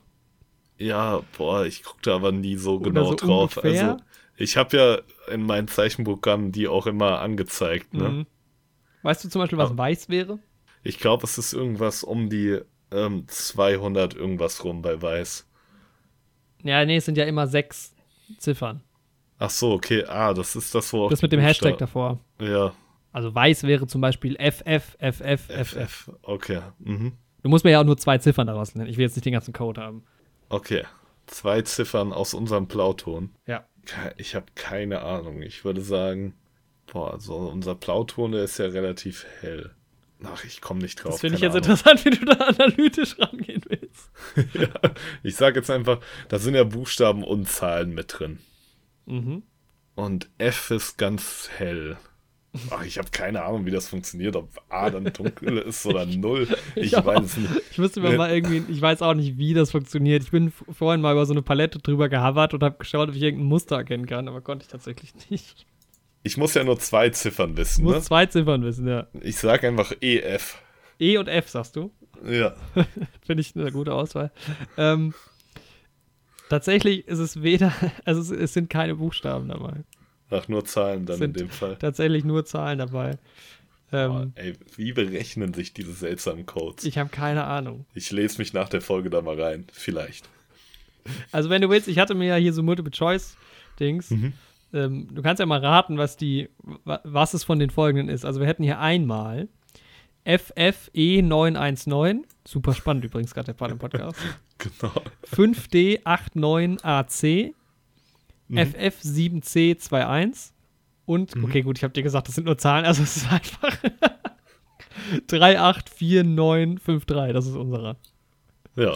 Ja, boah, ich gucke da aber nie so Oder genau so drauf. ungefähr? Also, ich habe ja in meinen Zeichenprogrammen die auch immer angezeigt, ne? Mhm. Weißt du zum Beispiel, was Ah. weiß wäre? Ich glaube, es ist irgendwas um die ähm, 200 irgendwas rum bei Weiß. Ja, nee, es sind ja immer sechs Ziffern. Ach so, okay. Ah, das ist das, wo auch Das mit dem Hashtag Buchstaben- davor. Ja, Also weiß wäre zum Beispiel FF, FF, FF. FF. Okay. Mhm. Du musst mir ja auch nur zwei Ziffern daraus nennen. Ich will jetzt nicht den ganzen Code haben. Okay. Zwei Ziffern aus unserem Plauton. Ja. Ich habe keine Ahnung. Ich würde sagen, boah, so unser Plauton, der ist ja relativ hell. Ach, ich komme nicht drauf. Das finde ich jetzt Ahnung. interessant, wie du da analytisch rangehen willst. ja, ich sage jetzt einfach, da sind ja Buchstaben und Zahlen mit drin. Mhm. Und F ist ganz hell. Ach, ich habe keine Ahnung, wie das funktioniert, ob A dann dunkel ist oder null. Ich Ich weiß es nicht. Ich müsste mir mal irgendwie, ich weiß auch nicht, wie das funktioniert. Ich bin f- vorhin mal über so eine Palette drüber gehavert und habe geschaut, ob ich irgendein Muster erkennen kann, aber konnte ich tatsächlich nicht. Ich muss ja nur zwei Ziffern Ich wissen. muss Ne? zwei Ziffern wissen, ja. Ich sage einfach EF. E und F, sagst du? Ja. Finde ich eine gute Auswahl. Ähm, tatsächlich ist es weder, also es, es sind keine Buchstaben dabei. Ach, nur Zahlen dann in dem Fall. Tatsächlich nur Zahlen dabei. Ähm, ey, wie berechnen sich diese seltsamen Codes? Ich, ich habe keine Ahnung. lese mich nach der Folge da mal rein. Vielleicht. Also wenn du willst, ich hatte mir ja hier so Multiple-Choice-Dings. Mhm. Ähm, du kannst ja mal raten, was die, wa- was es von den folgenden ist. Also wir hätten hier einmal FFE919, super spannend übrigens gerade der Part im Podcast, Genau. 5D89AC, Mhm. FF7C21 und, Mhm. okay gut, ich habe dir gesagt, das sind nur Zahlen, also es ist einfach 384953, das ist unserer. Ja.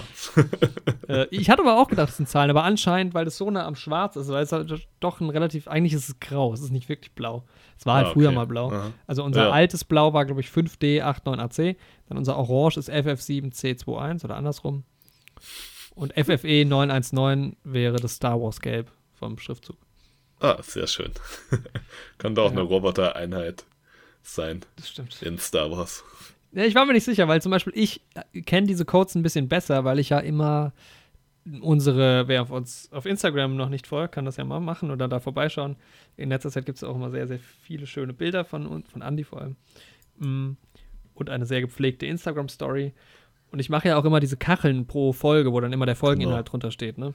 Äh, ich hatte aber auch gedacht, das sind Zahlen, aber anscheinend, weil es so nah am Schwarz ist, weil es halt doch ein relativ, eigentlich ist es grau, es ist nicht wirklich blau. Es war halt Ah, früher okay. mal blau. Aha. Also unser Ja. altes Blau war, glaube ich, 5D89AC, dann unser Orange ist FF7C21 oder andersrum. Und FFE919 wäre das Star Wars Gelb vom Schriftzug. Ah, sehr schön. Könnte auch Ja. eine Robotereinheit sein Das stimmt. in Star Wars. Ja, ich war mir nicht sicher, weil zum Beispiel ich äh, kenne diese Codes ein bisschen besser, weil ich ja immer unsere, wer auf uns auf Instagram noch nicht folgt, kann das ja mal machen oder da vorbeischauen. In letzter Zeit gibt es auch immer sehr, sehr viele schöne Bilder von uns, von Andy vor allem. Mm, Und eine sehr gepflegte Instagram-Story. Und ich mache ja auch immer diese Kacheln pro Folge, wo dann immer der Folgeninhalt Genau. drunter steht, ne?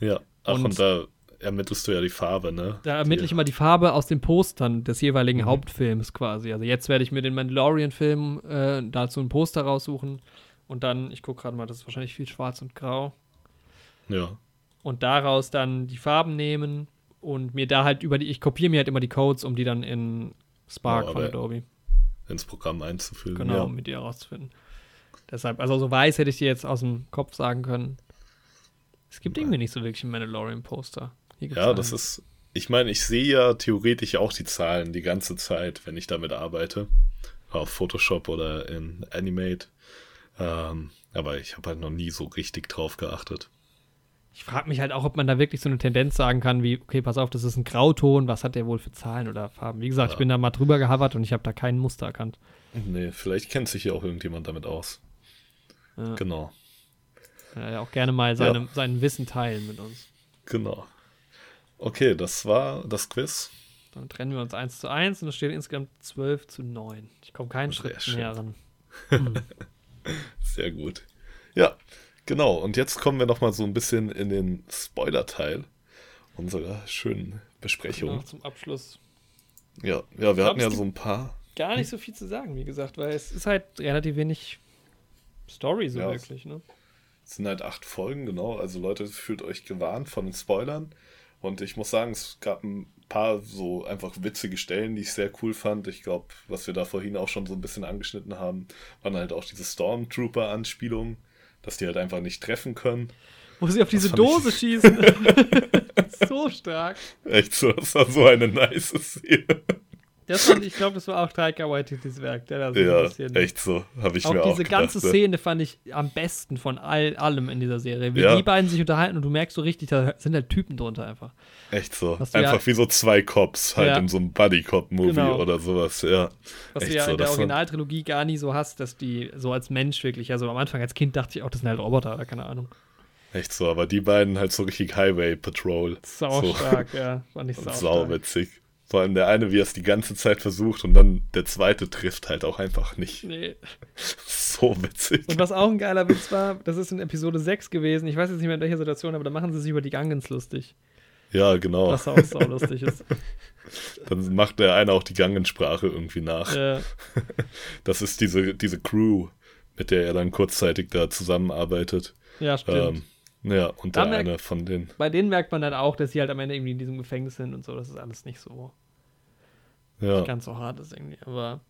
Ja. Ach, Und- und, da ermittelst du ja die Farbe, ne? Da ermittle ich immer die Farbe aus den Postern des jeweiligen Mhm. Hauptfilms quasi. Also jetzt werde ich mir den Mandalorian-Film äh, dazu ein Poster raussuchen. Und dann, ich gucke gerade mal, das ist wahrscheinlich viel schwarz und grau. Ja. Und daraus dann die Farben nehmen und mir da halt über die, ich kopiere mir halt immer die Codes, um die dann in Spark Ja, von Adobe, Ins Programm einzufügen. genau, Ja. um mit dir herauszufinden. Deshalb, also so weiß hätte ich dir jetzt aus dem Kopf sagen können. Es gibt Nein. irgendwie nicht so wirklich ein Mandalorian-Poster. Ja, das ist. Ich meine, ich sehe ja theoretisch auch die Zahlen die ganze Zeit, wenn ich damit arbeite. Auf Photoshop oder in Animate. Ähm, aber ich habe halt noch nie so richtig drauf geachtet. Ich frage mich halt auch, ob man da wirklich so eine Tendenz sagen kann, wie, okay, pass auf, das ist ein Grauton, was hat der wohl für Zahlen oder Farben? Wie gesagt, ich Ja. bin da mal drüber gehavert und ich habe da kein Muster erkannt. Nee, vielleicht kennt sich ja auch irgendjemand damit aus. Ja. Genau, Ja, ja, auch gerne mal seine, sein Wissen teilen mit uns. genau. Okay, das war das Quiz. Dann trennen wir uns 1 zu 1 und es steht insgesamt 12 zu 9. Ich komme keinen Sehr Schritt schön. näher ran. Sehr gut. Ja, genau. Und jetzt kommen wir noch mal so ein bisschen in den Spoiler-Teil unserer schönen Besprechung. Noch zum Abschluss Ja, ja, wir glaub, hatten ja so ein paar. gar nicht so viel zu sagen, wie gesagt, weil es ist halt relativ wenig Story so Ja, wirklich, ne? Es sind halt acht Folgen, genau. Also Leute, fühlt euch gewarnt von den Spoilern. Und ich muss sagen, es gab ein paar so einfach witzige Stellen, die ich sehr cool fand. Ich glaube, was wir da vorhin auch schon so ein bisschen angeschnitten haben, waren halt auch diese Stormtrooper-Anspielungen, dass die halt einfach nicht treffen können. Wo sie auf diese fand ich- Dose schießen. so stark. Echt so, das war so eine nice Szene. Das fand ich, glaube, das war auch Taika Waititis Werk, der da so Ja, ein bisschen. echt so, habe ich auch mir diese auch gedacht. ganze ne? Szene fand ich am besten von all, allem in dieser Serie. Wie Ja. die beiden sich unterhalten und du merkst so richtig, da sind halt Typen drunter einfach. Echt so. Einfach ja- wie so zwei Cops halt Ja. in so einem Buddy-Cop-Movie Genau. oder sowas, ja. Was Echt du ja so, in der Originaltrilogie gar nie so hast, dass die so als Mensch wirklich, also am Anfang als Kind dachte ich auch, das sind halt Roboter oder keine Ahnung. Echt so, aber die beiden halt so richtig Highway Patrol. Sau so. stark, ja. Fand ich sau, Sau witzig. Vor allem der eine, wie er es die ganze Zeit versucht und dann der zweite trifft halt auch einfach nicht. Nee. So witzig. Und was auch ein geiler Witz war, das ist in Episode 6 gewesen. Ich weiß jetzt nicht mehr in welcher Situation, aber da machen sie sich über die Gangens lustig. Ja, genau. Was auch sau lustig ist. Dann macht der eine auch die Gangensprache irgendwie nach. Äh, Das ist diese, diese Crew, mit der er dann kurzzeitig da zusammenarbeitet. ja, stimmt. Ähm, ja, und Da der merkt- eine von den. Bei denen merkt man dann auch, dass sie halt am Ende irgendwie in diesem Gefängnis sind und so. Das ist alles nicht so Ja, ganz so hart ist irgendwie. Aber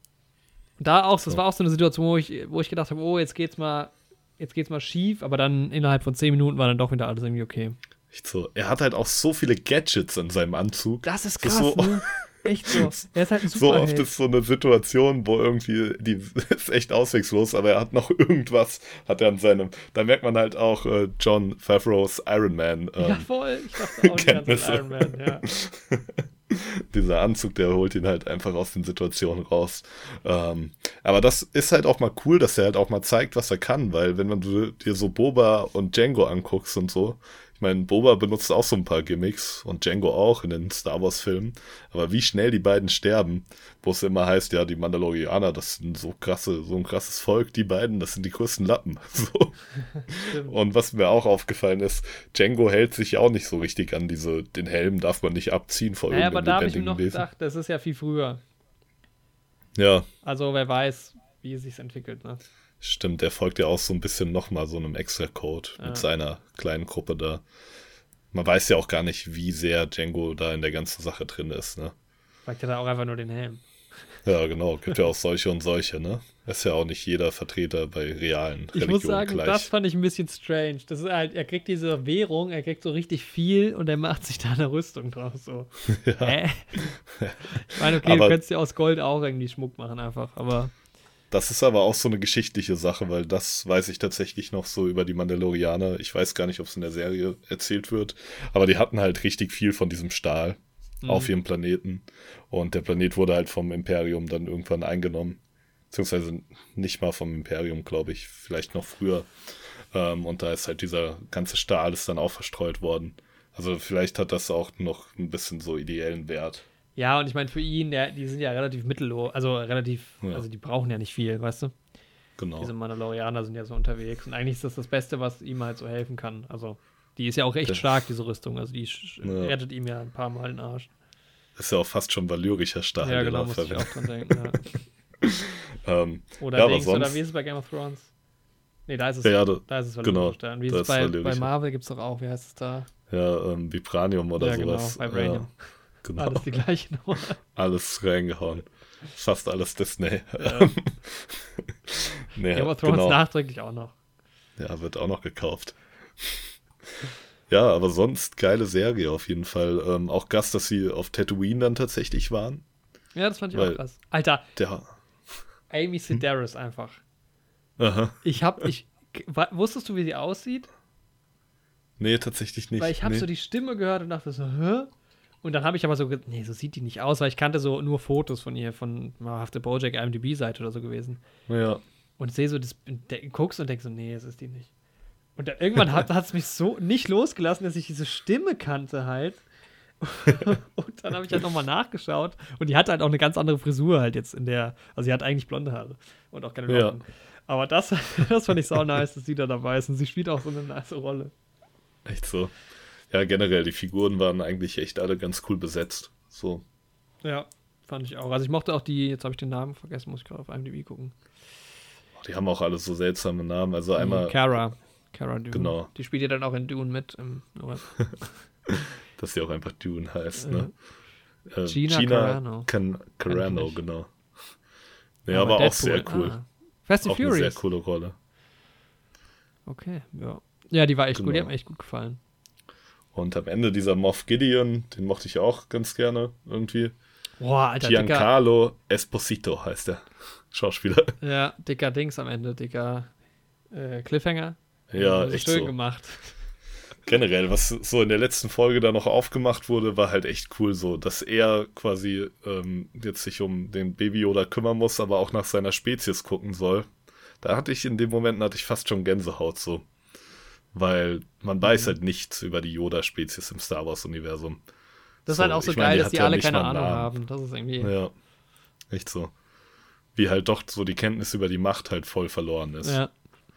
da auch, das So. war auch so eine Situation, wo ich, wo ich gedacht habe, oh, jetzt geht's mal, jetzt geht's mal schief, aber dann innerhalb von 10 Minuten war dann doch wieder alles irgendwie okay. echt so. Er hat halt auch so viele Gadgets in seinem Anzug. Das ist Das krass, ist so- ne? Echt so. Er ist halt ein So oft ist so eine Situation, wo irgendwie, die ist echt auswegslos, aber er hat noch irgendwas, hat er an seinem, da merkt man halt auch äh, John Favreau's Iron Man. Ähm, ja, voll. Ich dachte auch die ganze Kenntnisse. Iron Man, ja. Dieser Anzug, der holt ihn halt einfach aus den Situationen raus. Ähm, aber das ist halt auch mal cool, dass er halt auch mal zeigt, was er kann, weil wenn man du dir so Boba und Django anguckst und so, ich meine, Boba benutzt auch so ein paar Gimmicks und Django auch in den Star Wars Filmen, aber wie schnell die beiden sterben, wo es immer heißt, ja, die Mandalorianer, das sind so krasse, so ein krasses Volk, die beiden, das sind die größten Lappen. So. Und was mir auch aufgefallen ist, Django hält sich auch nicht so richtig an diese, den Helm darf man nicht abziehen vor Naja, aber irgendeinem da habe ich mir noch Wesen. gedacht, das ist ja viel früher. Ja, Also wer weiß, wie es sich entwickelt, ne? Stimmt, der folgt ja auch so ein bisschen nochmal so einem Extra-Code Ja. mit seiner kleinen Gruppe da. Man weiß ja auch gar nicht, wie sehr Django da in der ganzen Sache drin ist, ne? Fragt ja da auch einfach nur den Helm. Ja, genau, gibt ja auch solche und solche, ne? Ist ja auch nicht jeder Vertreter bei realen Ich Religionen muss sagen, gleich. das fand ich ein bisschen strange. Das ist halt, er kriegt diese Währung, er kriegt so richtig viel und er macht sich da eine Rüstung drauf. So. Hä? Ich meine, okay, Aber- du könntest ja aus Gold auch irgendwie Schmuck machen, einfach, aber Das ist aber auch so eine geschichtliche Sache, weil das weiß ich tatsächlich noch so über die Mandalorianer. Ich weiß gar nicht, ob es in der Serie erzählt wird, aber die hatten halt richtig viel von diesem Stahl Mhm. auf ihrem Planeten. Und der Planet wurde halt vom Imperium dann irgendwann eingenommen. Beziehungsweise nicht mal vom Imperium, glaube ich, vielleicht noch früher. Ähm, und da ist halt dieser ganze Stahl ist dann auch verstreut worden. Also vielleicht hat das auch noch ein bisschen so ideellen Wert. Ja, und ich meine, für ihn, der, die sind ja relativ mittellos, also relativ, Ja. also die brauchen ja nicht viel, weißt du? Genau. Diese Mandalorianer sind ja so unterwegs und eigentlich ist das das Beste, was ihm halt so helfen kann. Also, die ist ja auch echt Das- stark, diese Rüstung. Also, die Ja. rettet ihm ja ein paar Mal den Arsch. Ist ja auch fast schon valyrischer Stahl. ja, genau, muss ich auch dran denken. Ja. Ähm, Oder Ja, Dings, oder wie ist es bei Game of Thrones? Nee, da ist es, Ja, da- da ist es genau. Und wie ist es bei, bei. Marvel gibt es doch auch, wie heißt es da? ja, ähm, Vibranium oder ja, genau, sowas. Vibranium. Ja, genau. Alles die gleiche Nummer. Alles reingehauen. Fast alles Disney. Ja. nee, Game of Thrones genau. nachträglich auch noch. Ja, wird auch noch gekauft. Ja, aber sonst geile Serie auf jeden Fall. Ähm, auch Gast, dass sie auf Tatooine dann tatsächlich waren. Ja, das fand ich Weil- auch krass. Alter, Der. Amy Sedaris einfach. Aha. Ich hab, ich, wusstest du, wie sie aussieht? Nee, tatsächlich nicht. Weil ich habe nee. so die Stimme gehört und dachte so, hä? Und dann habe ich aber so, nee, so sieht die nicht aus, weil ich kannte so nur Fotos von ihr, von Wahrhafte Bojack IMDb-Seite oder so gewesen. Ja. Und sehe so, das, guckst und denkst so, nee, es ist die nicht. Und dann, irgendwann hat es mich so nicht losgelassen, dass ich diese Stimme kannte halt. und dann habe ich halt nochmal nachgeschaut. Und die hatte halt auch eine ganz andere Frisur halt jetzt in der, also sie hat eigentlich blonde Haare und auch keine Ja. Locken. Aber das, das fand ich sau nice, dass sie da dabei ist. Und sie spielt auch so eine nice Rolle. Echt so. Ja, generell, die Figuren waren eigentlich echt alle ganz cool besetzt. So. Ja, fand ich auch. Also ich mochte auch die, jetzt habe ich den Namen vergessen, muss ich gerade auf IMDb gucken. Die haben auch alle so seltsame Namen. Also einmal, Die Cara. Cara Dune. Genau. Die spielt ja dann auch in Dune mit. Im, dass sie auch einfach Dune heißt, ne? Äh, Gina Carano. Can Carano, genau. Ja, aber, auch Deadpool, sehr cool. Ah. Fast and auch eine sehr Furious. coole Rolle. Okay, ja. Ja, die war echt gut, die Genau. hat mir echt gut gefallen. Und am Ende dieser Moff Gideon, den mochte ich auch ganz gerne irgendwie. Boah, Alter, dicker, Giancarlo Esposito heißt der Schauspieler. ja, dicker Dings am Ende, dicker äh, Cliffhanger. Ja, Also echt schön so. gemacht. Generell, was so in der letzten Folge da noch aufgemacht wurde, war halt echt cool so, dass er quasi ähm, jetzt sich um den Baby Yoda kümmern muss, aber auch nach seiner Spezies gucken soll. Da hatte ich in dem Moment hatte ich fast schon Gänsehaut so. Weil man Mhm. weiß halt nichts über die Yoda-Spezies im Star Wars-Universum. Das ist So, halt auch so meine, geil, die dass die ja alle keine Ahnung haben. Das ist irgendwie. Ja. Echt so. Wie halt doch so die Kenntnis über die Macht halt voll verloren ist. Ja.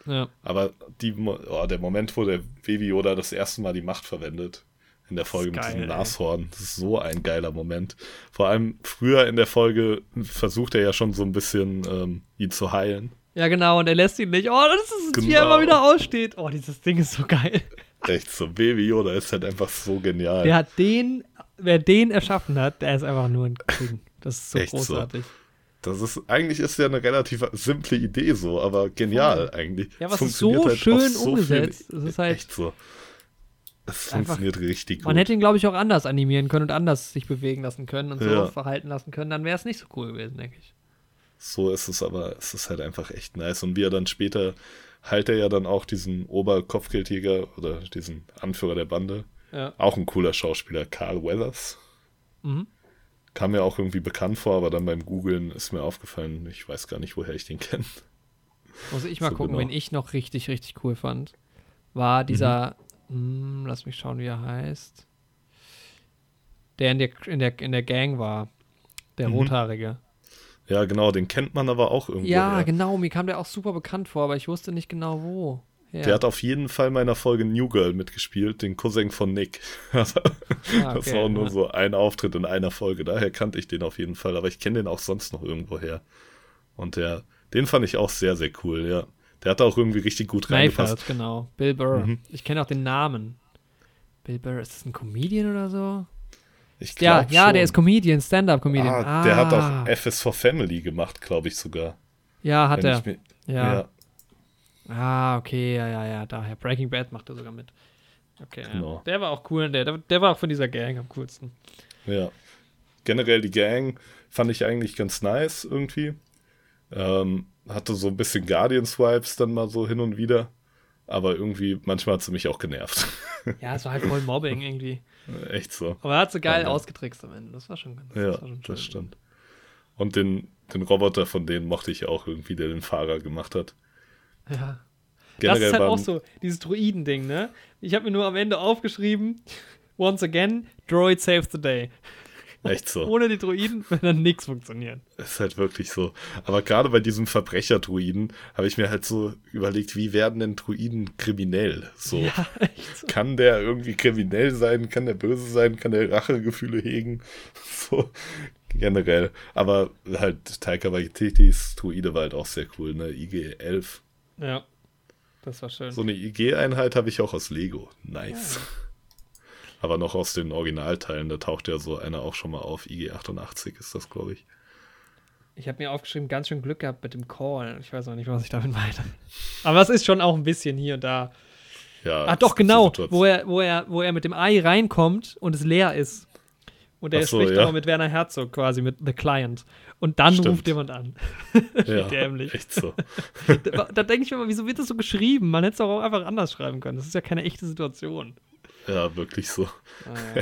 Ja. Aber die, oh, der Moment, wo der Baby Yoda das erste Mal die Macht verwendet, in der Folge mit geil, diesem ey. Nashorn, das ist so ein geiler Moment. Vor allem früher in der Folge versucht er ja schon so ein bisschen ähm, ihn zu heilen. Ja, genau, und er lässt ihn nicht. Oh, das ist, wie er Genau. immer wieder aussteht. Oh, dieses Ding ist so geil. Echt so, Baby Yoda ist halt einfach so genial. Der hat den, wer den erschaffen hat, der ist einfach nur ein King. Das ist so Echt so. großartig. Das ist, eigentlich ist ja eine relativ simple Idee so, aber genial eigentlich. Ja, ist so halt schön so vielen- umgesetzt. Es ist halt- echt so. Es Einfach- funktioniert richtig gut. Man hätte ihn, glaube ich, auch anders animieren können und anders sich bewegen lassen können und so Ja. verhalten lassen können. Dann wäre es nicht so cool gewesen, denke ich. So ist es aber, es ist halt einfach echt nice. Und wie er dann später heilt er ja dann auch diesen Oberkopfgeldjäger oder diesen Anführer der Bande. Ja. Auch ein cooler Schauspieler, Carl Weathers. Mhm. Kam mir auch irgendwie bekannt vor, aber dann beim Googlen ist mir aufgefallen, ich weiß gar nicht, woher ich den kenne. Muss ich mal So gucken, genau. wen ich noch richtig, richtig cool fand. War dieser, hm, lass mich schauen, wie er heißt. Der in der, in der, in der Gang war. Der Mhm. Rothaarige. Ja, genau, den kennt man aber auch irgendwo. Ja, her. genau, mir kam der auch super bekannt vor, aber ich wusste nicht genau wo. Ja. Der hat auf jeden Fall in meiner Folge New Girl mitgespielt, den Cousin von Nick. Ah, Das okay, war auch nur ja. so ein Auftritt in einer Folge. Daher kannte ich den auf jeden Fall, aber ich kenne den auch sonst noch irgendwo her. Und der, den fand ich auch sehr, sehr cool, ja. Der hat da auch irgendwie richtig gut reingepasst. Mayfeld, genau. Bill Burr. Mhm. Ich kenne auch den Namen. Bill Burr, ist das ein Comedian oder so? Ich Ja, ja, schon. der ist Comedian, Stand-Up-Comedian. Ah, Ah, Der hat auch F is for Family gemacht, glaube ich sogar. Ja, hat Wenn er. mir- Ja. ja. Ah, okay, ja, ja, ja, daher. Breaking Bad macht er sogar mit. Okay, Genau. ja. Der war auch cool, der, der, der war auch von dieser Gang am coolsten. Ja. Generell die Gang fand ich eigentlich ganz nice irgendwie. Ähm, hatte so ein bisschen Guardians-Vibes dann mal so hin und wieder. Aber irgendwie, manchmal hat sie mich auch genervt. Ja, es war halt voll Mobbing irgendwie. Echt so. Aber er hat so geil Ja. ausgetrickst am Ende. Das war schon ganz Ja, schön. das stimmt. Und den, den Roboter von denen mochte ich auch irgendwie, der den Fahrer gemacht hat. Ja. Das Generell ist halt auch so, dieses Droiden-Ding, ne? Ich habe mir nur am Ende aufgeschrieben, once again, Droid saves the day. Echt so. Ohne die Droiden würde dann nichts funktionieren. Ist halt wirklich so. Aber gerade bei diesem Verbrecher-Druiden habe ich mir halt so überlegt, wie werden denn Druiden kriminell? So. Ja, echt so. Kann der irgendwie kriminell sein? Kann der böse sein? Kann der Rachegefühle hegen? So generell. Aber halt Taika Waititis Druide war halt auch sehr cool, ne? IG-11. Ja, das war schön. So eine IG-Einheit habe ich auch aus Lego. Nice. Aber noch aus den Originalteilen, da taucht ja so einer auch schon mal auf. IG-88 ist das, glaube ich. Ich habe mir aufgeschrieben, ganz schön Glück gehabt mit dem Call. Ich weiß auch nicht, was ich damit meine. Aber es ist schon auch ein bisschen hier und da. Ja, Ah, doch, genau, wo er, wo, er, wo er mit dem Ei reinkommt und es leer ist. Und er Ach so, spricht ja. aber mit Werner Herzog quasi, mit The Client. Und dann Stimmt. ruft jemand an. ja, dämlich. echt so. da da denke ich mir mal, wieso wird das so geschrieben? Man hätte es auch einfach anders schreiben können. Das ist ja keine echte Situation. Ja, wirklich so. Ah,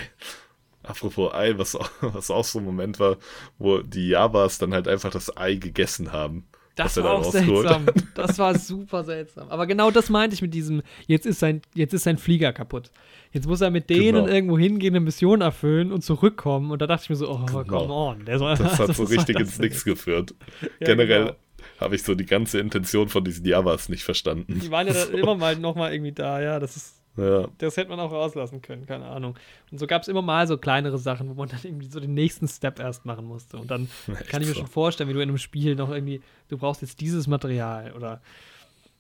Apropos Ei, was, auch- was auch so ein Moment war, wo die Javas dann halt einfach das Ei gegessen haben. Das war auch seltsam. Das war super seltsam. Aber genau das meinte ich mit diesem, jetzt ist sein, jetzt ist sein Flieger kaputt. Jetzt muss er mit denen Genau. irgendwo hingehen, eine Mission erfüllen und zurückkommen. Und da dachte ich mir so, oh, Genau. come on. Der soll, Das hat so richtig ins Nix geführt. Ja, Generell genau. habe ich so die ganze Intention von diesen Javas nicht verstanden. Die waren ja dann immer mal nochmal irgendwie da, ja. Das ist, Ja, das hätte man auch rauslassen können, keine Ahnung. Und so gab es immer mal so kleinere Sachen, wo man dann irgendwie so den nächsten Step erst machen musste. Und dann echt kann ich mir so. schon vorstellen, wie du in einem Spiel noch irgendwie, du brauchst jetzt dieses Material oder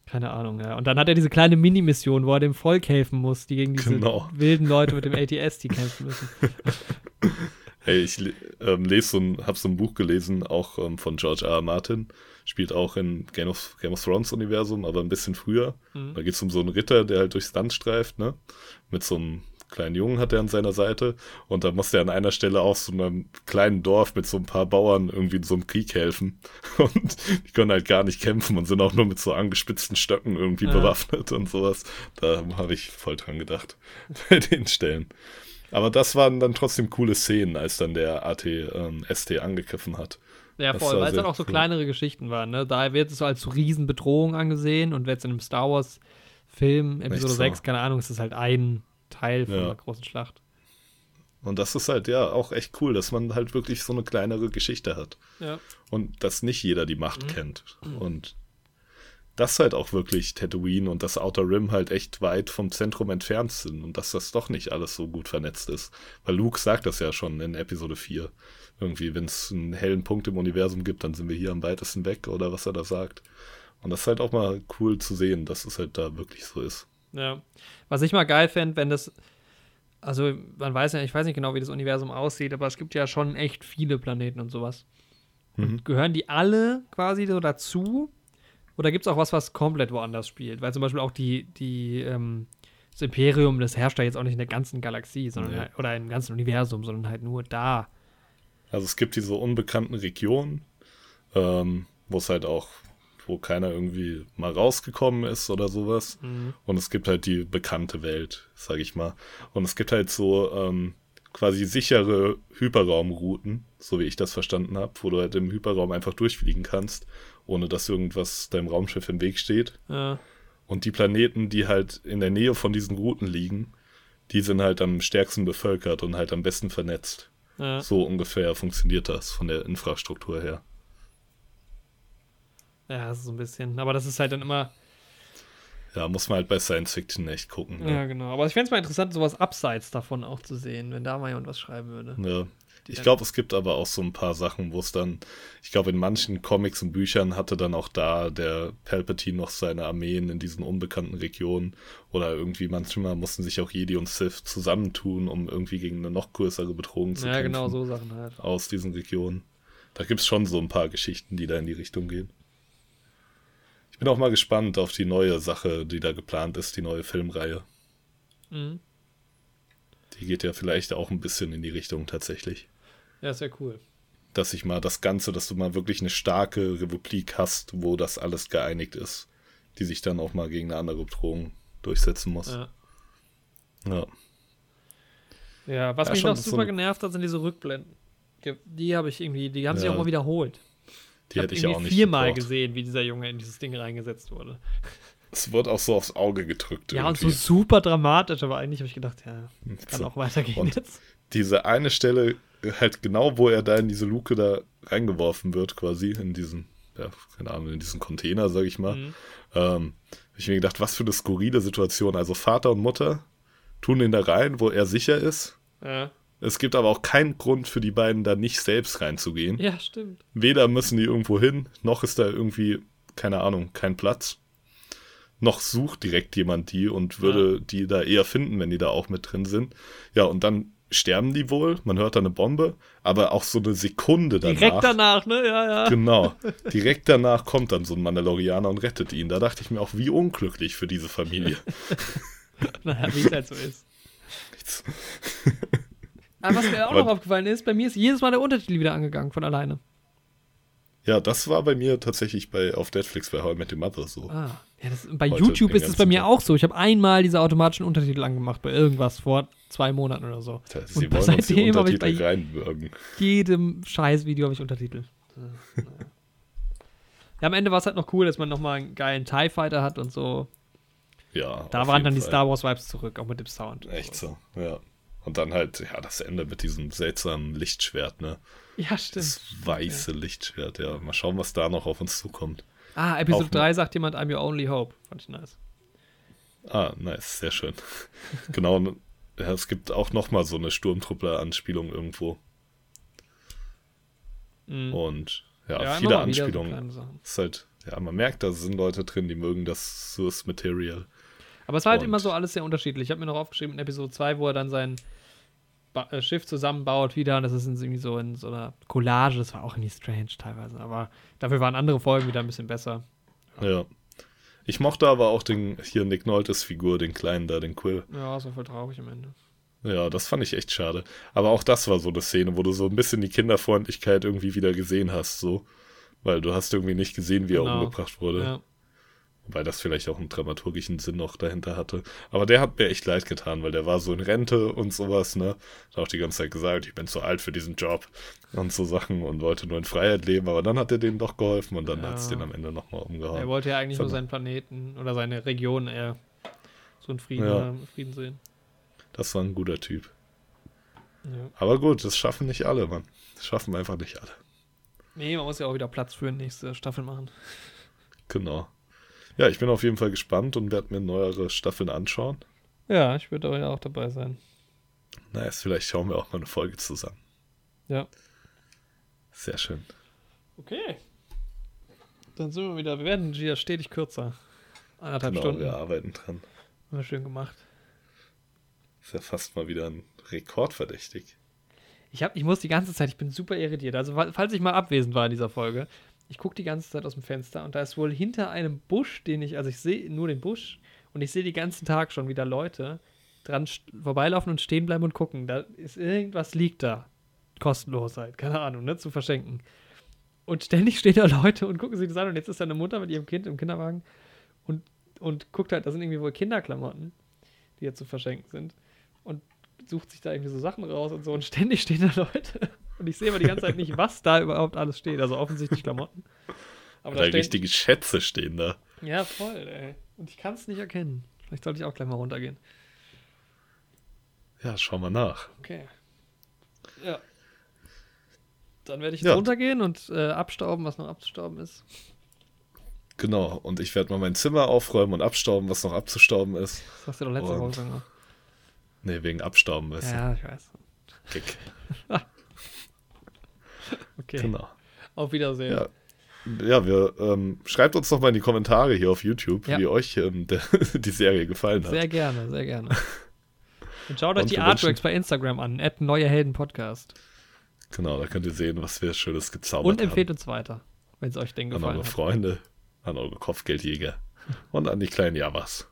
keine Ahnung, ja. Und dann hat er diese kleine Mini-Mission, wo er dem Volk helfen muss, die gegen diese Genau. wilden Leute mit dem ATST kämpfen müssen. Hey, ich ähm, lese so ein, habe so ein Buch gelesen, auch ähm, von George R. R. Martin. Spielt auch in Game of, Game of Thrones Universum, aber ein bisschen früher. Mhm. Da geht es um so einen Ritter, der halt durchs Land streift, ne? Mit so einem kleinen Jungen hat er an seiner Seite. Und da musste er an einer Stelle auch so einem kleinen Dorf mit so ein paar Bauern irgendwie in so einem Krieg helfen. Und die können halt gar nicht kämpfen und sind auch nur mit so angespitzten Stöcken irgendwie Ja. bewaffnet und sowas. Da habe ich voll dran gedacht. Bei den Stellen. Aber das waren dann trotzdem coole Szenen, als dann der AT ähm, ST angegriffen hat. Ja, Das voll, weil es dann auch so cool. kleinere Geschichten waren. Ne? Da wird es so als so Riesenbedrohung angesehen und jetzt in einem Star Wars Film, Episode so. 6, keine Ahnung, ist das halt ein Teil von Ja. einer großen Schlacht. Und das ist halt ja auch echt cool, dass man halt wirklich so eine kleinere Geschichte hat. Ja. Und dass nicht jeder die Macht Mhm. kennt. Und dass halt auch wirklich Tatooine und das Outer Rim halt echt weit vom Zentrum entfernt sind und dass das doch nicht alles so gut vernetzt ist. Weil Luke sagt das ja schon in Episode 4. Irgendwie, wenn es einen hellen Punkt im Universum gibt, dann sind wir hier am weitesten weg oder was er da sagt. Und das ist halt auch mal cool zu sehen, dass es halt da wirklich so ist. Ja. Was ich mal geil fände, wenn das, also man weiß ja, ich weiß nicht genau, wie das Universum aussieht, aber es gibt ja schon echt viele Planeten und sowas. Und Mhm. gehören die alle quasi so dazu? Oder gibt es auch was, was komplett woanders spielt? Weil zum Beispiel auch die, die, ähm, das Imperium, das herrscht ja jetzt auch nicht in der ganzen Galaxie, sondern Nee. halt, oder im ganzen Universum, sondern halt nur da. Also es gibt diese unbekannten Regionen, ähm, wo es halt auch, wo keiner irgendwie mal rausgekommen ist oder sowas. Mhm. Und es gibt halt die bekannte Welt, sag ich mal. Und es gibt halt so ähm, quasi sichere Hyperraumrouten, so wie ich das verstanden habe, wo du halt im Hyperraum einfach durchfliegen kannst, ohne dass irgendwas deinem Raumschiff im Weg steht. Ja. Und die Planeten, die halt in der Nähe von diesen Routen liegen, die sind halt am stärksten bevölkert und halt am besten vernetzt. Ja. So ungefähr funktioniert das von der Infrastruktur her. ja, so ein bisschen. Aber das ist halt dann immer. Ja, muss man halt bei Science Fiction echt gucken. Ja, Ne? genau. Aber ich fände es mal interessant, sowas abseits davon auch zu sehen, wenn da mal jemand was schreiben würde. Ja. Ich glaube, es gibt aber auch so ein paar Sachen, wo es dann, ich glaube, in manchen Comics und Büchern hatte dann auch da der Palpatine noch seine Armeen in diesen unbekannten Regionen. Oder irgendwie manchmal mussten sich auch Jedi und Sith zusammentun, um irgendwie gegen eine noch größere Bedrohung zu Ja, kämpfen. genau, so Sachen halt. Aus diesen Regionen. Da gibt es schon so ein paar Geschichten, die da in die Richtung gehen. Ich bin auch mal gespannt auf die neue Sache, die da geplant ist, die neue Filmreihe. Mhm. Die geht ja vielleicht auch ein bisschen in die Richtung tatsächlich. Ja, ist ja cool. Dass ich mal das Ganze, dass du mal wirklich eine starke Republik hast, wo das alles geeinigt ist, die sich dann auch mal gegen eine andere Bedrohung durchsetzen muss. Ja. Ja. Ja, was Ja, mich noch so super ein- genervt hat, sind diese Rückblenden. Ge- Die habe ich irgendwie, die haben sich Ja. auch mal wiederholt. Die hab hätte ich irgendwie auch nicht viermal gebraucht. gesehen, wie dieser Junge in dieses Ding reingesetzt wurde. Es wird auch so aufs Auge gedrückt. Ja, und so irgendwie. super dramatisch, aber eigentlich habe ich gedacht, ja, kann So. auch weitergehen Und- jetzt. Diese eine Stelle, halt genau, wo er da in diese Luke da reingeworfen wird, quasi, in diesen, ja, keine Ahnung, in diesen Container, sag ich mal. Mhm. Ähm, hab ich mir gedacht, was für eine skurrile Situation. Also Vater und Mutter tun ihn da rein, wo er sicher ist. Ja. Es gibt aber auch keinen Grund für die beiden, da nicht selbst reinzugehen. ja, stimmt. Weder müssen die irgendwo hin, noch ist da irgendwie, keine Ahnung, kein Platz. Noch sucht direkt jemand die und würde die da eher finden, wenn die da auch mit drin sind. Ja, und dann sterben die wohl, man hört da eine Bombe, aber auch so eine Sekunde danach. Direkt danach, ne? Ja, ja. Genau. Direkt danach kommt dann so ein Mandalorianer und rettet ihn. Da dachte ich mir auch, wie unglücklich für diese Familie. naja, wie es halt so ist. Aber was mir auch noch aufgefallen ist, bei mir ist jedes Mal der Untertitel wieder angegangen von alleine. Ja, das war bei mir tatsächlich bei, auf Netflix bei How I Met Your Mother so. Ah, ja, das, bei Heute YouTube ist es bei mir Tag. auch so. Ich habe einmal diese automatischen Untertitel angemacht bei irgendwas vor zwei Monaten oder so. Tja, Und Sie wollen uns die seitdem habe ich bei reinwürgen. jedem Scheiß-Video habe ich Untertitel. Äh. Ja, am Ende war es halt noch cool, dass man nochmal einen geilen TIE Fighter hat und so. Ja, Da waren dann die Fall. Star Wars Vibes zurück, auch mit dem Sound. und Echt so. so, ja. Und dann halt, ja, das Ende mit diesem seltsamen Lichtschwert, ne? Ja, stimmt. Das weiße Lichtschwert, ja. Mal schauen, was da noch auf uns zukommt. Ah, Episode Auch 3 sagt jemand, I'm your only hope. Fand ich nice. Ah, nice, sehr schön. genau, ja, es gibt auch noch mal so eine Sturmtruppler-Anspielung irgendwo. Mhm. Und ja, Ja, viele so Anspielungen. Sachen. ist halt, ja, man merkt, da sind Leute drin, die mögen das Source Material. Aber es war halt Und- immer so alles sehr unterschiedlich. Ich habe mir noch aufgeschrieben in Episode 2, wo er dann sein Schiff zusammenbaut wieder. Und das ist irgendwie so in so einer Collage. Das war auch irgendwie strange teilweise. Aber dafür waren andere Folgen wieder ein bisschen besser. Ja. Ich mochte aber auch den, hier Nick Noltes Figur, den kleinen da, den Quill. Ja, war voll traurig am Ende. Ja, das fand ich echt schade. Aber auch das war so eine Szene, wo du so ein bisschen die Kinderfreundlichkeit irgendwie wieder gesehen hast, so. Weil du hast irgendwie nicht gesehen, wie er Genau. umgebracht wurde. Ja. Wobei das vielleicht auch einen dramaturgischen Sinn noch dahinter hatte. Aber der hat mir echt leid getan, weil der war so in Rente und sowas, ne? Hat auch die ganze Zeit gesagt, ich bin zu alt für diesen Job und so Sachen und wollte nur in Freiheit leben. Aber dann hat er denen doch geholfen und dann Ja. hat es den am Ende nochmal umgehauen. Er wollte ja eigentlich nur seinen Planeten oder seine Region eher so in Frieden, Ja. Frieden sehen. Das war ein guter Typ. Ja. Aber gut, das schaffen nicht alle, Mann. Das schaffen einfach nicht alle. Nee, man muss ja auch wieder Platz für die nächste Staffel machen. Genau. Ja, ich bin auf jeden Fall gespannt und werde mir neuere Staffeln anschauen. Ja, ich würde aber ja auch dabei sein. Nice, vielleicht schauen wir auch mal eine Folge zusammen. Ja. Sehr schön. Okay. Dann sind wir wieder. Wir werden wieder stetig kürzer. Anderthalb Genau, Stunden. wir arbeiten dran. Haben wir schön gemacht. Ist ja fast mal wieder ein Rekord verdächtig. Ich, hab, ich muss die ganze Zeit, ich bin super irritiert. Also, fa- falls ich mal abwesend war in dieser Folge, ich gucke die ganze Zeit aus dem Fenster und da ist wohl hinter einem Busch, den ich, also ich sehe nur den Busch und ich sehe den ganzen Tag schon wieder Leute dran vorbeilaufen und stehen bleiben und gucken. Da ist irgendwas liegt da. Kostenlos halt, keine Ahnung, ne, zu verschenken. Und ständig stehen da Leute und gucken sich das an und jetzt ist da eine Mutter mit ihrem Kind im Kinderwagen und, und guckt halt, da sind irgendwie wohl Kinderklamotten, die jetzt zu verschenken sind und sucht sich da irgendwie so Sachen raus und so und ständig stehen da Leute und ich sehe aber die ganze Zeit nicht, was da überhaupt alles steht. Also offensichtlich Klamotten. Aber da da stehen, richtige Schätze stehen da. ja, voll, ey. Und ich kann es nicht erkennen. Vielleicht sollte ich auch gleich mal runtergehen. Ja, schau mal nach. Okay. Ja. Dann werde ich Ja. jetzt runtergehen und äh, abstauben, was noch abzustauben ist. Genau. Und ich werde mal mein Zimmer aufräumen und abstauben, was noch abzustauben ist. Das hast du doch letzte Und- Woche gemacht. Nee, wegen Abstauben, weißt Ja, ich weiß. Kick. Okay. Genau. Auf Wiedersehen. Ja. Ja, wir ähm, schreibt uns doch mal in die Kommentare hier auf YouTube, Ja. wie euch ähm, der, die Serie gefallen hat. Sehr gerne, sehr gerne. Und schaut euch Und die Artworks bei Instagram an. At Neue Helden Podcast. Genau, da könnt ihr sehen, was wir Schönes gezaubert Und haben. empfehlt uns weiter, wenn es euch denn an gefallen eure hat. Freunde, an eure Kopfgeldjäger und an die kleinen Jammers.